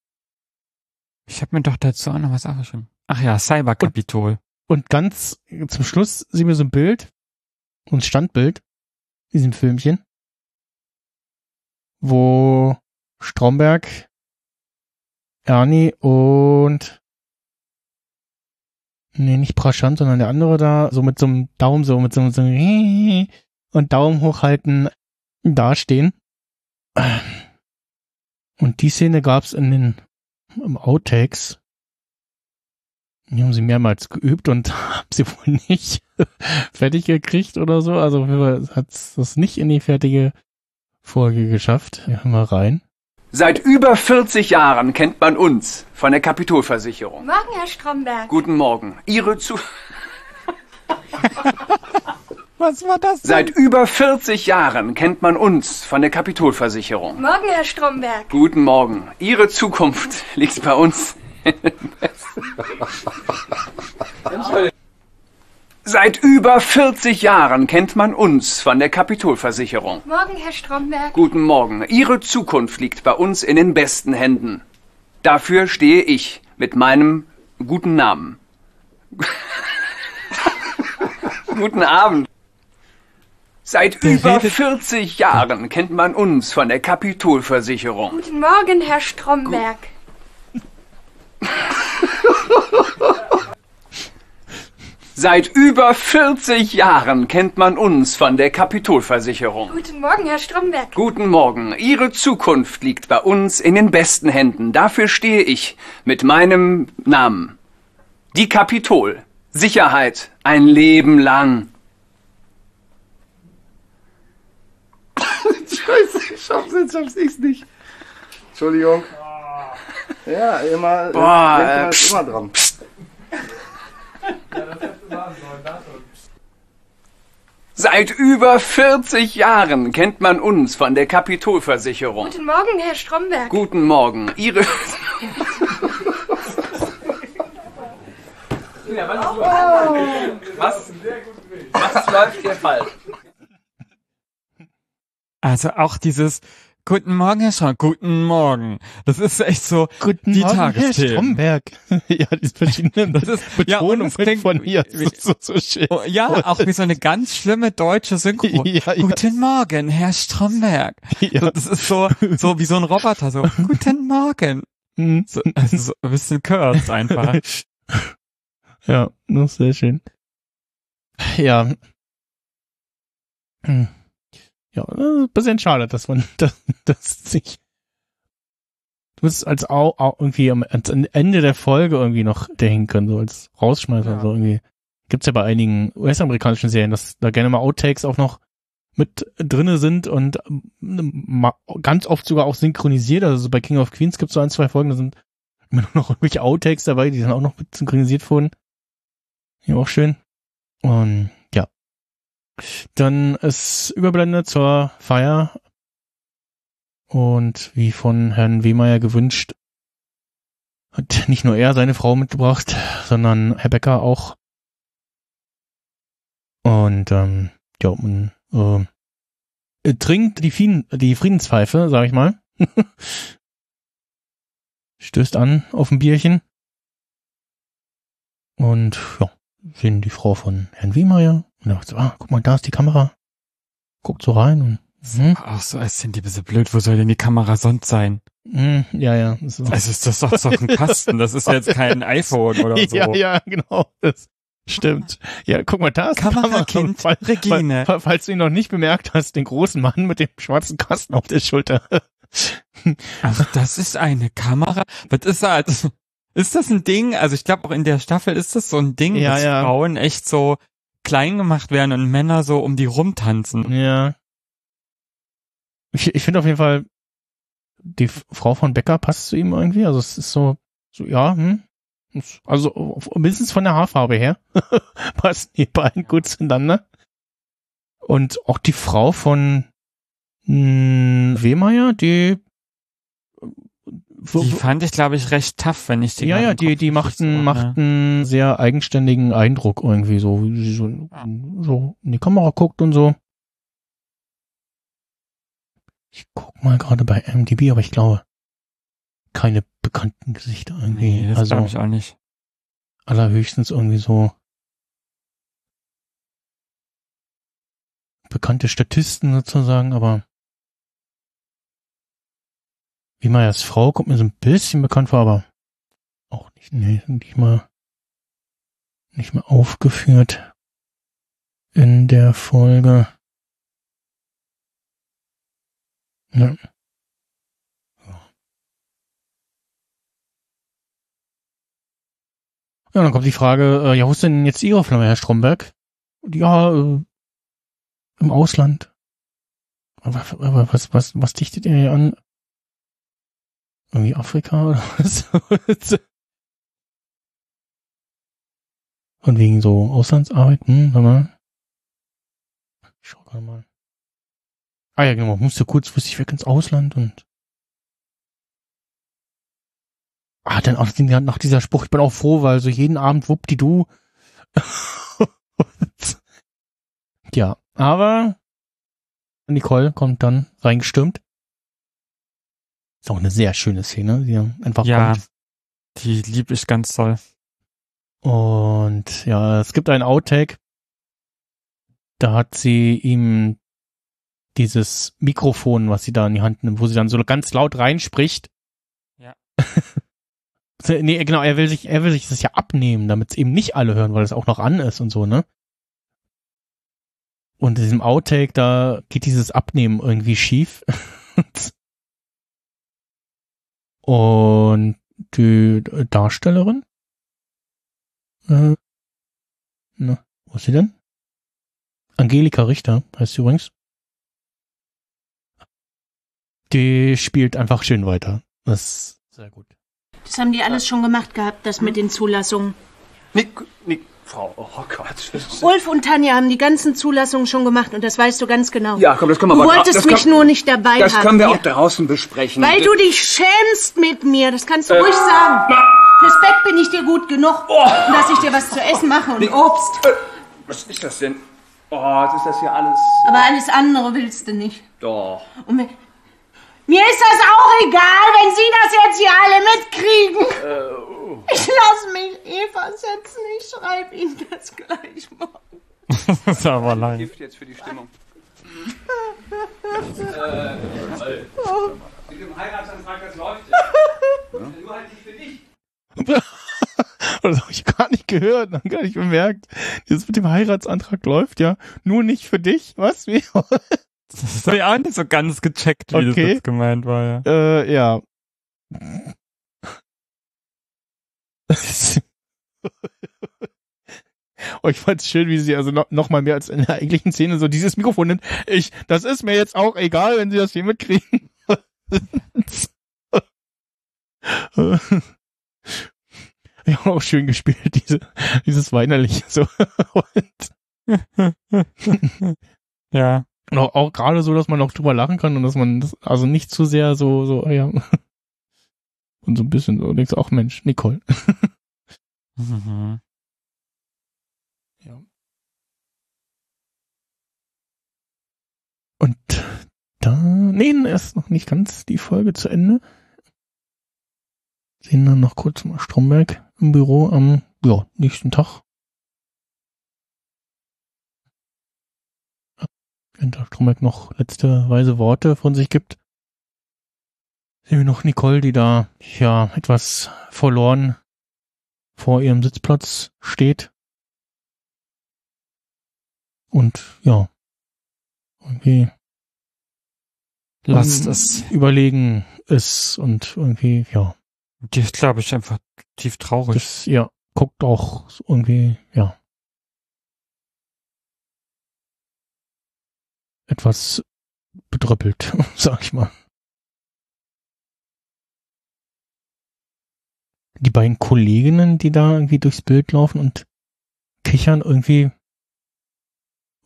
Ich habe mir doch dazu auch noch was aufgeschrieben. Ach ja, Cyberkapitol. Und ganz zum Schluss sehen wir so ein Bild, ein Standbild, in diesem Filmchen, wo Stromberg, Ernie und nee, nicht Praschant, sondern der andere da, so mit so einem Daumen, so mit so, einem- so einem *laughs* und Daumen hochhalten dastehen. Und die Szene gab's in den im Outtakes. Die haben sie mehrmals geübt und *laughs* haben sie wohl nicht *laughs* fertig gekriegt oder so. Also hat das nicht in die fertige Folge geschafft. Wir hören mal rein. Seit über 40 Jahren kennt man uns von der Kapitolversicherung. Morgen, Herr Stromberg. Guten Morgen. Ihre zu *laughs* Was war das? denn? Seit über 40 Jahren kennt man uns von der Kapitolversicherung. Morgen, Herr Stromberg. Guten Morgen. Ihre Zukunft *laughs* liegt bei uns. *laughs* Seit über 40 Jahren kennt man uns von der Kapitolversicherung. Morgen, Herr Stromberg. Guten Morgen. Ihre Zukunft liegt bei uns in den besten Händen. Dafür stehe ich mit meinem guten Namen. *laughs* guten Abend. Seit Der über redet- 40 Jahren kennt man uns von der Kapitolversicherung. Guten Morgen, Herr Stromberg. *laughs* Seit über 40 Jahren kennt man uns von der Kapitolversicherung. Guten Morgen, Herr Stromberg. Guten Morgen. Ihre Zukunft liegt bei uns in den besten Händen. Dafür stehe ich mit meinem Namen. Die Kapitol. Sicherheit. Ein Leben lang. *laughs* Scheiße, ich schaff's jetzt, schaff's ich nicht. Entschuldigung. Ja, immer, Boah, äh, immer dran. Seit über 40 Jahren kennt man uns von der Kapitolversicherung. Guten Morgen, Herr Stromberg. Guten Morgen. Ihre. Was? Was läuft hier falsch? Also auch dieses Guten Morgen, Herr Stromberg. Guten Morgen. Das ist echt so Guten die Morgen, Herr Tagesthemen. Stromberg. *laughs* ja, die verschiedenen Das ist, ja, Betonungen es klingt von mir. Wie- so, so schön. Oh, ja, auch wie so eine ganz schlimme deutsche Synchro. *laughs* Ja, ja. Guten Morgen, Herr Stromberg. Ja. So, das ist so, so wie so ein Roboter, so, *laughs* guten Morgen. Hm. So, also so ein bisschen cursed einfach. ja, ist sehr schön. Ja. Hm. Ja, ein bisschen schade, dass man *laughs* das, das sich Du musst als au, au, irgendwie am ans Ende der Folge irgendwie noch dahin können, so als Rausschmeißer, Ja. so irgendwie. Gibt's ja bei einigen US-amerikanischen Serien, dass da gerne mal Outtakes auch noch mit drinne sind und ähm, ganz oft sogar auch synchronisiert. Also so bei King of Queens gibt's so ein, zwei Folgen, da sind immer nur *laughs* noch irgendwelche Outtakes dabei, die dann auch noch mit synchronisiert wurden. Ja, auch schön. Und. Dann ist Überblende zur Feier. Und wie von Herrn Wehmeier gewünscht, hat nicht nur er seine Frau mitgebracht, sondern Herr Becker auch. Und ähm, ja, man äh, trinkt die, Fien die Friedenspfeife, sag ich mal. *laughs* Stößt an auf ein Bierchen. Und ja, sehen die Frau von Herrn Wiemeyer. Und dachte so, ah, guck mal, da ist die Kamera. Guckt so rein und hm, Ach so, als sind die ein bisschen blöd. Wo soll denn die Kamera sonst sein? hm, ja, ja. So. Also ist das doch, doch ein Kasten. Das ist jetzt kein *laughs* iPhone oder so. Ja, ja, genau. Das stimmt. Ja, guck mal, da ist die Kamerakind Kamera. Fall- Regine. Fall- Falls du ihn noch nicht bemerkt hast, den großen Mann mit dem schwarzen Kasten auf der Schulter. Ach, das ist eine Kamera. Was ist das? Ist das ein Ding? Also ich glaube auch in der Staffel ist das so ein Ding, Ja, dass ja. Frauen echt so klein gemacht werden und Männer so um die rumtanzen. Ja. Ich, ich finde auf jeden Fall, die Frau von Becker passt zu ihm irgendwie. Also es ist so, so ja, hm. Also mindestens von der Haarfarbe her *laughs* passen die beiden gut zueinander. Und auch die Frau von mh, Wehmeier, die wo- Die fand ich, glaube ich, recht tough, wenn ich die ja, ja, die, die richtig macht einen, so, ne? einen sehr eigenständigen Eindruck irgendwie so, wie sie so, so in die Kamera guckt und so. Ich guck mal gerade bei MDB, aber ich glaube, keine bekannten Gesichter irgendwie. Nee, das also glaube ich auch nicht. allerhöchstens irgendwie so bekannte Statisten sozusagen, aber wie Meyers Frau kommt mir so ein bisschen bekannt vor, aber auch nicht, nee, nicht mal, nicht mal aufgeführt in der Folge. Ja. Ja, dann kommt die Frage, äh, ja, wo ist denn jetzt Ihre Firma, Herr Stromberg? Ja, äh, im Ausland. Aber was, was, was dichtet ihr hier an? Irgendwie Afrika *laughs* oder was? Von wegen so Auslandsarbeit, hm, warte mal. Ich schau gerade mal. Ah ja, genau, musste kurzfristig weg ins Ausland und Ah, dann auch nach dieser Spruch, ich bin auch froh, weil so jeden Abend wuppdi du. *laughs* ja, aber Nicole kommt dann reingestürmt. Ist auch eine sehr schöne Szene, die einfach Ja, kommt. die lieb ich ganz toll. Und ja, es gibt einen Outtake. Da hat sie ihm dieses Mikrofon, was sie da in die Hand nimmt, wo sie dann so ganz laut reinspricht. Ja. *laughs* nee, genau, er will sich, er will sich das ja abnehmen, damit es eben nicht alle hören, weil es auch noch an ist und so, ne? Und in diesem Outtake, da geht dieses Abnehmen irgendwie schief. *laughs* und die Darstellerin äh, na, wo ist sie denn? Angelika Richter heißt sie übrigens. Die spielt einfach schön weiter. Das ist sehr gut. Das haben die alles schon gemacht gehabt, das mit den Zulassungen. Nick, Nick, Frau, oh Gott. Ulf und Tanja haben die ganzen Zulassungen schon gemacht und das weißt du ganz genau. Ja, komm, das können wir Du aber- wolltest das mich kann- nur nicht dabei Das haben. können wir auch draußen besprechen. Weil du dich schämst mit mir, das kannst du Äh, ruhig sagen. na- Fürs Bett bin ich dir gut genug. Oh. Dass ich dir was zu essen mache und Nick, Obst. äh, Was ist das denn? Oh, jetzt ist das hier alles. Aber alles andere willst du nicht. Doch. Und wenn, Mir ist das auch egal, wenn Sie das jetzt hier alle mitkriegen. Ich lasse mich Eva setzen. Ich schreibe Ihnen das gleich morgen. das ist aber lang. Gift jetzt für die Stimmung. Mit dem Heiratsantrag, das läuft ja. Nur halt nicht für dich. *laughs* Das habe ich gar nicht gehört, dann gar nicht bemerkt. Dieses mit dem Heiratsantrag läuft ja nur nicht für dich. Was? Wie? Das habe ich auch nicht so ganz gecheckt, wie das Okay. jetzt gemeint war, ja. äh, ja. *laughs* oh, ich fand's schön, wie sie also noch, noch mal mehr als in der eigentlichen Szene so dieses Mikrofon nimmt. Ich, das ist mir jetzt auch egal, wenn sie das hier mitkriegen. *laughs* ja, auch schön gespielt, diese, dieses weinerliche so. *laughs* Ja. Und auch, auch gerade so, dass man noch drüber lachen kann und dass man das, also nicht zu sehr so, so, ja. *laughs* Und so ein bisschen so, denkst auch, Mensch, Nicole. *laughs* Mhm. Ja. Und da, nee, ist noch nicht ganz die Folge zu Ende. Sehen dann noch kurz mal Stromberg im Büro am, ja, nächsten Tag. Wenn der Stromberg noch letzte weise Worte von sich gibt. Sehen wir noch Nicole, die da, ja, etwas verloren vor ihrem Sitzplatz steht. Und, ja, irgendwie Lasst es. überlegen ist und irgendwie, ja, Die ist, glaube ich, einfach tief traurig. das, ja, guckt auch irgendwie, ja, etwas bedröppelt, *laughs* sag ich mal. Die beiden Kolleginnen, die da irgendwie durchs Bild laufen und kichern, irgendwie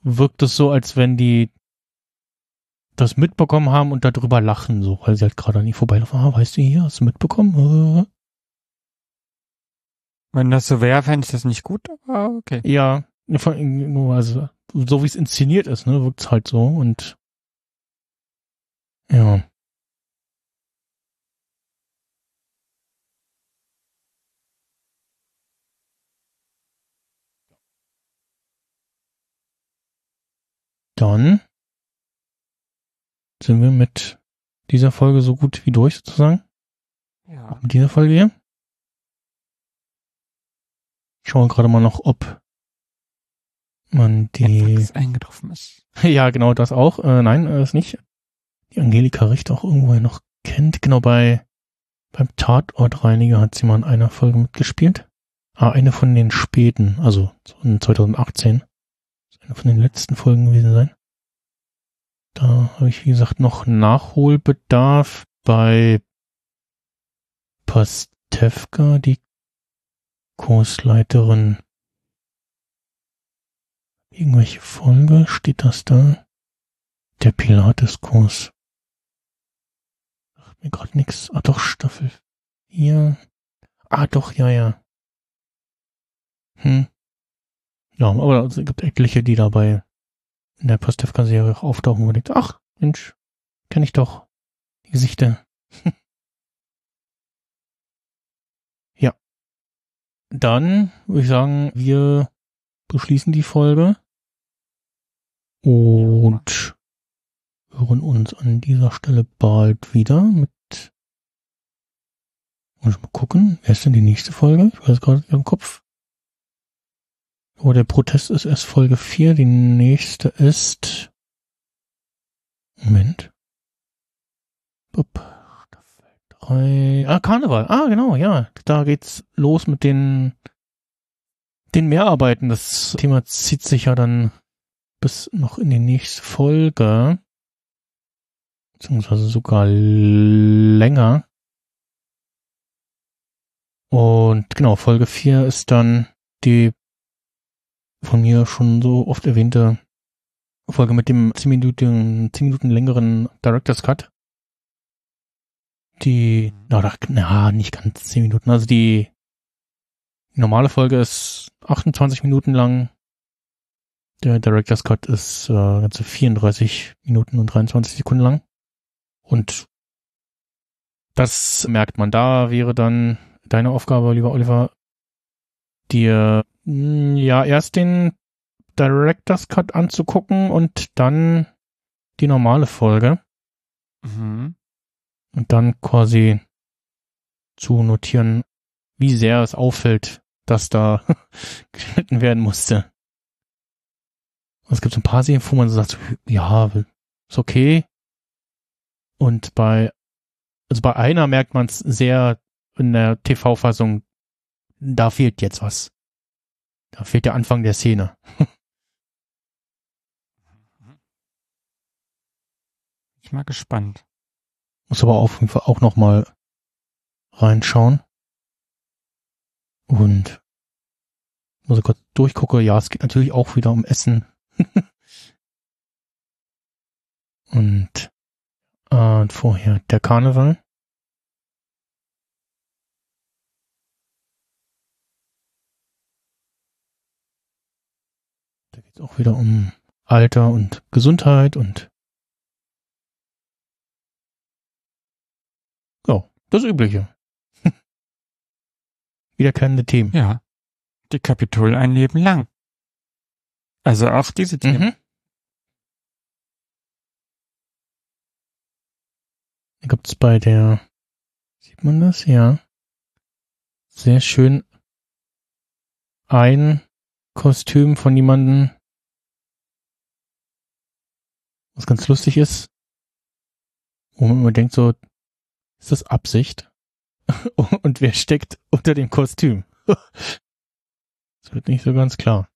wirkt es so, als wenn die das mitbekommen haben und darüber lachen, so, weil sie halt gerade an nie vorbeilaufen. Ah, weißt du hier, hast du mitbekommen? Wenn das so wäre, fände ich das nicht gut, aber okay. Ja, nur also so wie es inszeniert ist, ne, wirkt's halt so und ja. Dann sind wir mit dieser Folge so gut wie durch sozusagen. Ja. Mit dieser Folge hier. Ich schaue gerade mal noch, ob man die Etwas eingetroffen ist. *laughs* ja, genau, das auch. Äh, nein, äh, ist nicht. Die Angelika Richter auch irgendwo noch kennt. Genau bei beim Tatortreiniger hat sie mal in einer Folge mitgespielt. Ah, eine von den späten, also in 2018. Das eine von den letzten Folgen gewesen sein. Da habe ich, wie gesagt, noch Nachholbedarf bei Pastewka, die Kursleiterin Irgendwelche Folge? Steht das da? Der Pilates-Kurs. Sagt mir gerade nix. Ah, doch, Staffel 4. Ah, doch, ja, ja. Hm. Ja, aber es gibt etliche, die dabei in der Pastewka-Serie auch auftauchen und denkt, ach, Mensch, kenne ich doch. Die Gesichter. *laughs* ja. Dann würde ich sagen, wir beschließen die Folge und hören uns an dieser Stelle bald wieder mit ich mal gucken, wer ist denn die nächste Folge? Ich weiß gerade nicht im Kopf. Oh, der Protest ist erst Folge 4, die nächste ist Moment. Bup. Staffel 3. Ah, Karneval. Ah, genau, ja. Da geht's los mit den den Mehrarbeiten. Das Thema zieht sich ja dann bis noch in die nächste Folge. Beziehungsweise sogar länger. Und genau, Folge 4 ist dann die von mir schon so oft erwähnte Folge mit dem 10 Minuten, 10 Minuten längeren Director's Cut. Die, na, na, nicht ganz 10 Minuten, also die die normale Folge ist 28 Minuten lang. Der Director's Cut ist äh, ganze 34 Minuten und 23 Sekunden lang. Und Das merkt man. Da wäre dann deine Aufgabe, lieber Oliver, dir mh, ja erst den Director's Cut anzugucken und dann die normale Folge Mhm. und dann quasi zu notieren, wie sehr es auffällt, dass da *laughs* geschnitten werden musste. Und es gibt so ein paar Serien, wo man so sagt, ja, ist okay. Und bei, also bei einer merkt man es sehr in der TV-Fassung, da fehlt jetzt was. Da fehlt der Anfang der Szene. *laughs* Ich mal gespannt. Muss aber auf jeden Fall auch noch mal reinschauen. Und muss ich kurz durchgucke, ja, es geht natürlich auch wieder um Essen. *laughs* und äh, vorher der Karneval. Da geht es auch wieder um Alter und Gesundheit und ja, das Übliche. Wiederkehrende Themen. Ja. Die Kapitol ein Leben lang. Also auch diese Themen. Mhm. Da gibt's bei der, sieht man das? Ja. Sehr schön ein Kostüm von jemandem, was ganz lustig ist, wo man immer denkt so, ist das Absicht? *laughs* Und wer steckt unter dem Kostüm? *laughs* Das wird nicht so ganz klar.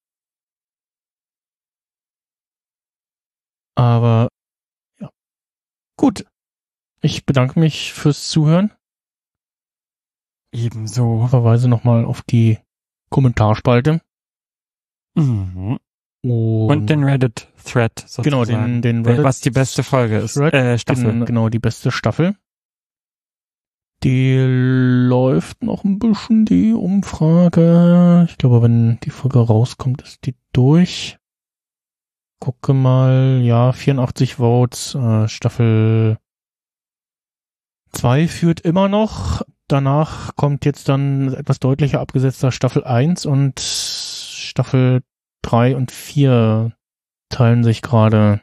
Aber ja. Gut. Ich bedanke mich fürs Zuhören. Ebenso. Verweise nochmal auf die Kommentarspalte. Mhm. Und, Und den Reddit-Thread sozusagen. genau, den, den Reddit was die beste Folge ist. Thread, Äh, Staffel. den- genau, die beste Staffel. Die läuft noch ein bisschen, die Umfrage. Ich glaube, wenn die Folge rauskommt, ist die durch. Gucke mal, ja, 84 Votes, äh, Staffel 2 führt immer noch. Danach kommt jetzt dann etwas deutlicher abgesetzter Staffel 1 und Staffel 3 und 4 teilen sich gerade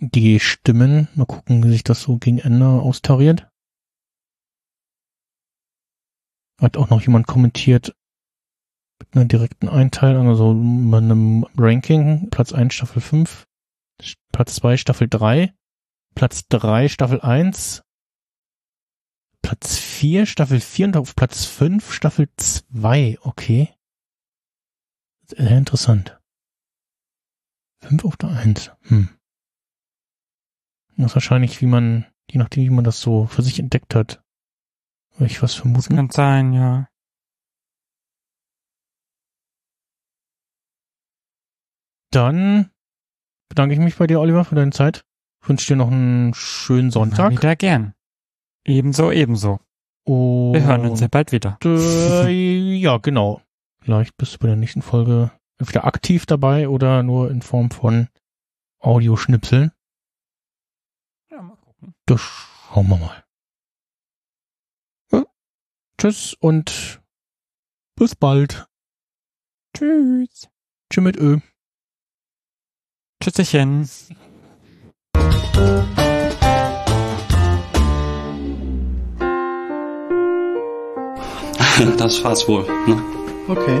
die Stimmen. Mal gucken, wie sich das so gegen Ende austariert. Hat auch noch jemand kommentiert mit einer direkten Einteilung, also mit einem Ranking. Platz 1 Staffel 5, Platz 2 Staffel 3, Platz 3 Staffel 1, Platz 4 Staffel 4 und auf Platz 5 Staffel 2. Okay. Sehr interessant. 5 auf der 1. Hm. Das ist wahrscheinlich, wie man, je nachdem, wie man das so für sich entdeckt hat. Würde ich was vermuten. Kann sein, ja. Dann bedanke ich mich bei dir, Oliver, für deine Zeit. Ich wünsche dir noch einen schönen Sonntag. Wieder gern. Ebenso, ebenso. Und Wir hören uns ja bald wieder. Äh, ja, genau. Vielleicht bist du bei der nächsten Folge entweder aktiv dabei oder nur in Form von Audioschnipseln. Das schauen wir mal. Ja. Tschüss und bis bald. Tschüss. Tschüss mit Ö. Tschüsschen. Das war's wohl. Ne? Okay.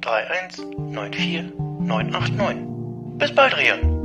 31 94 989. Bis bald, Rian.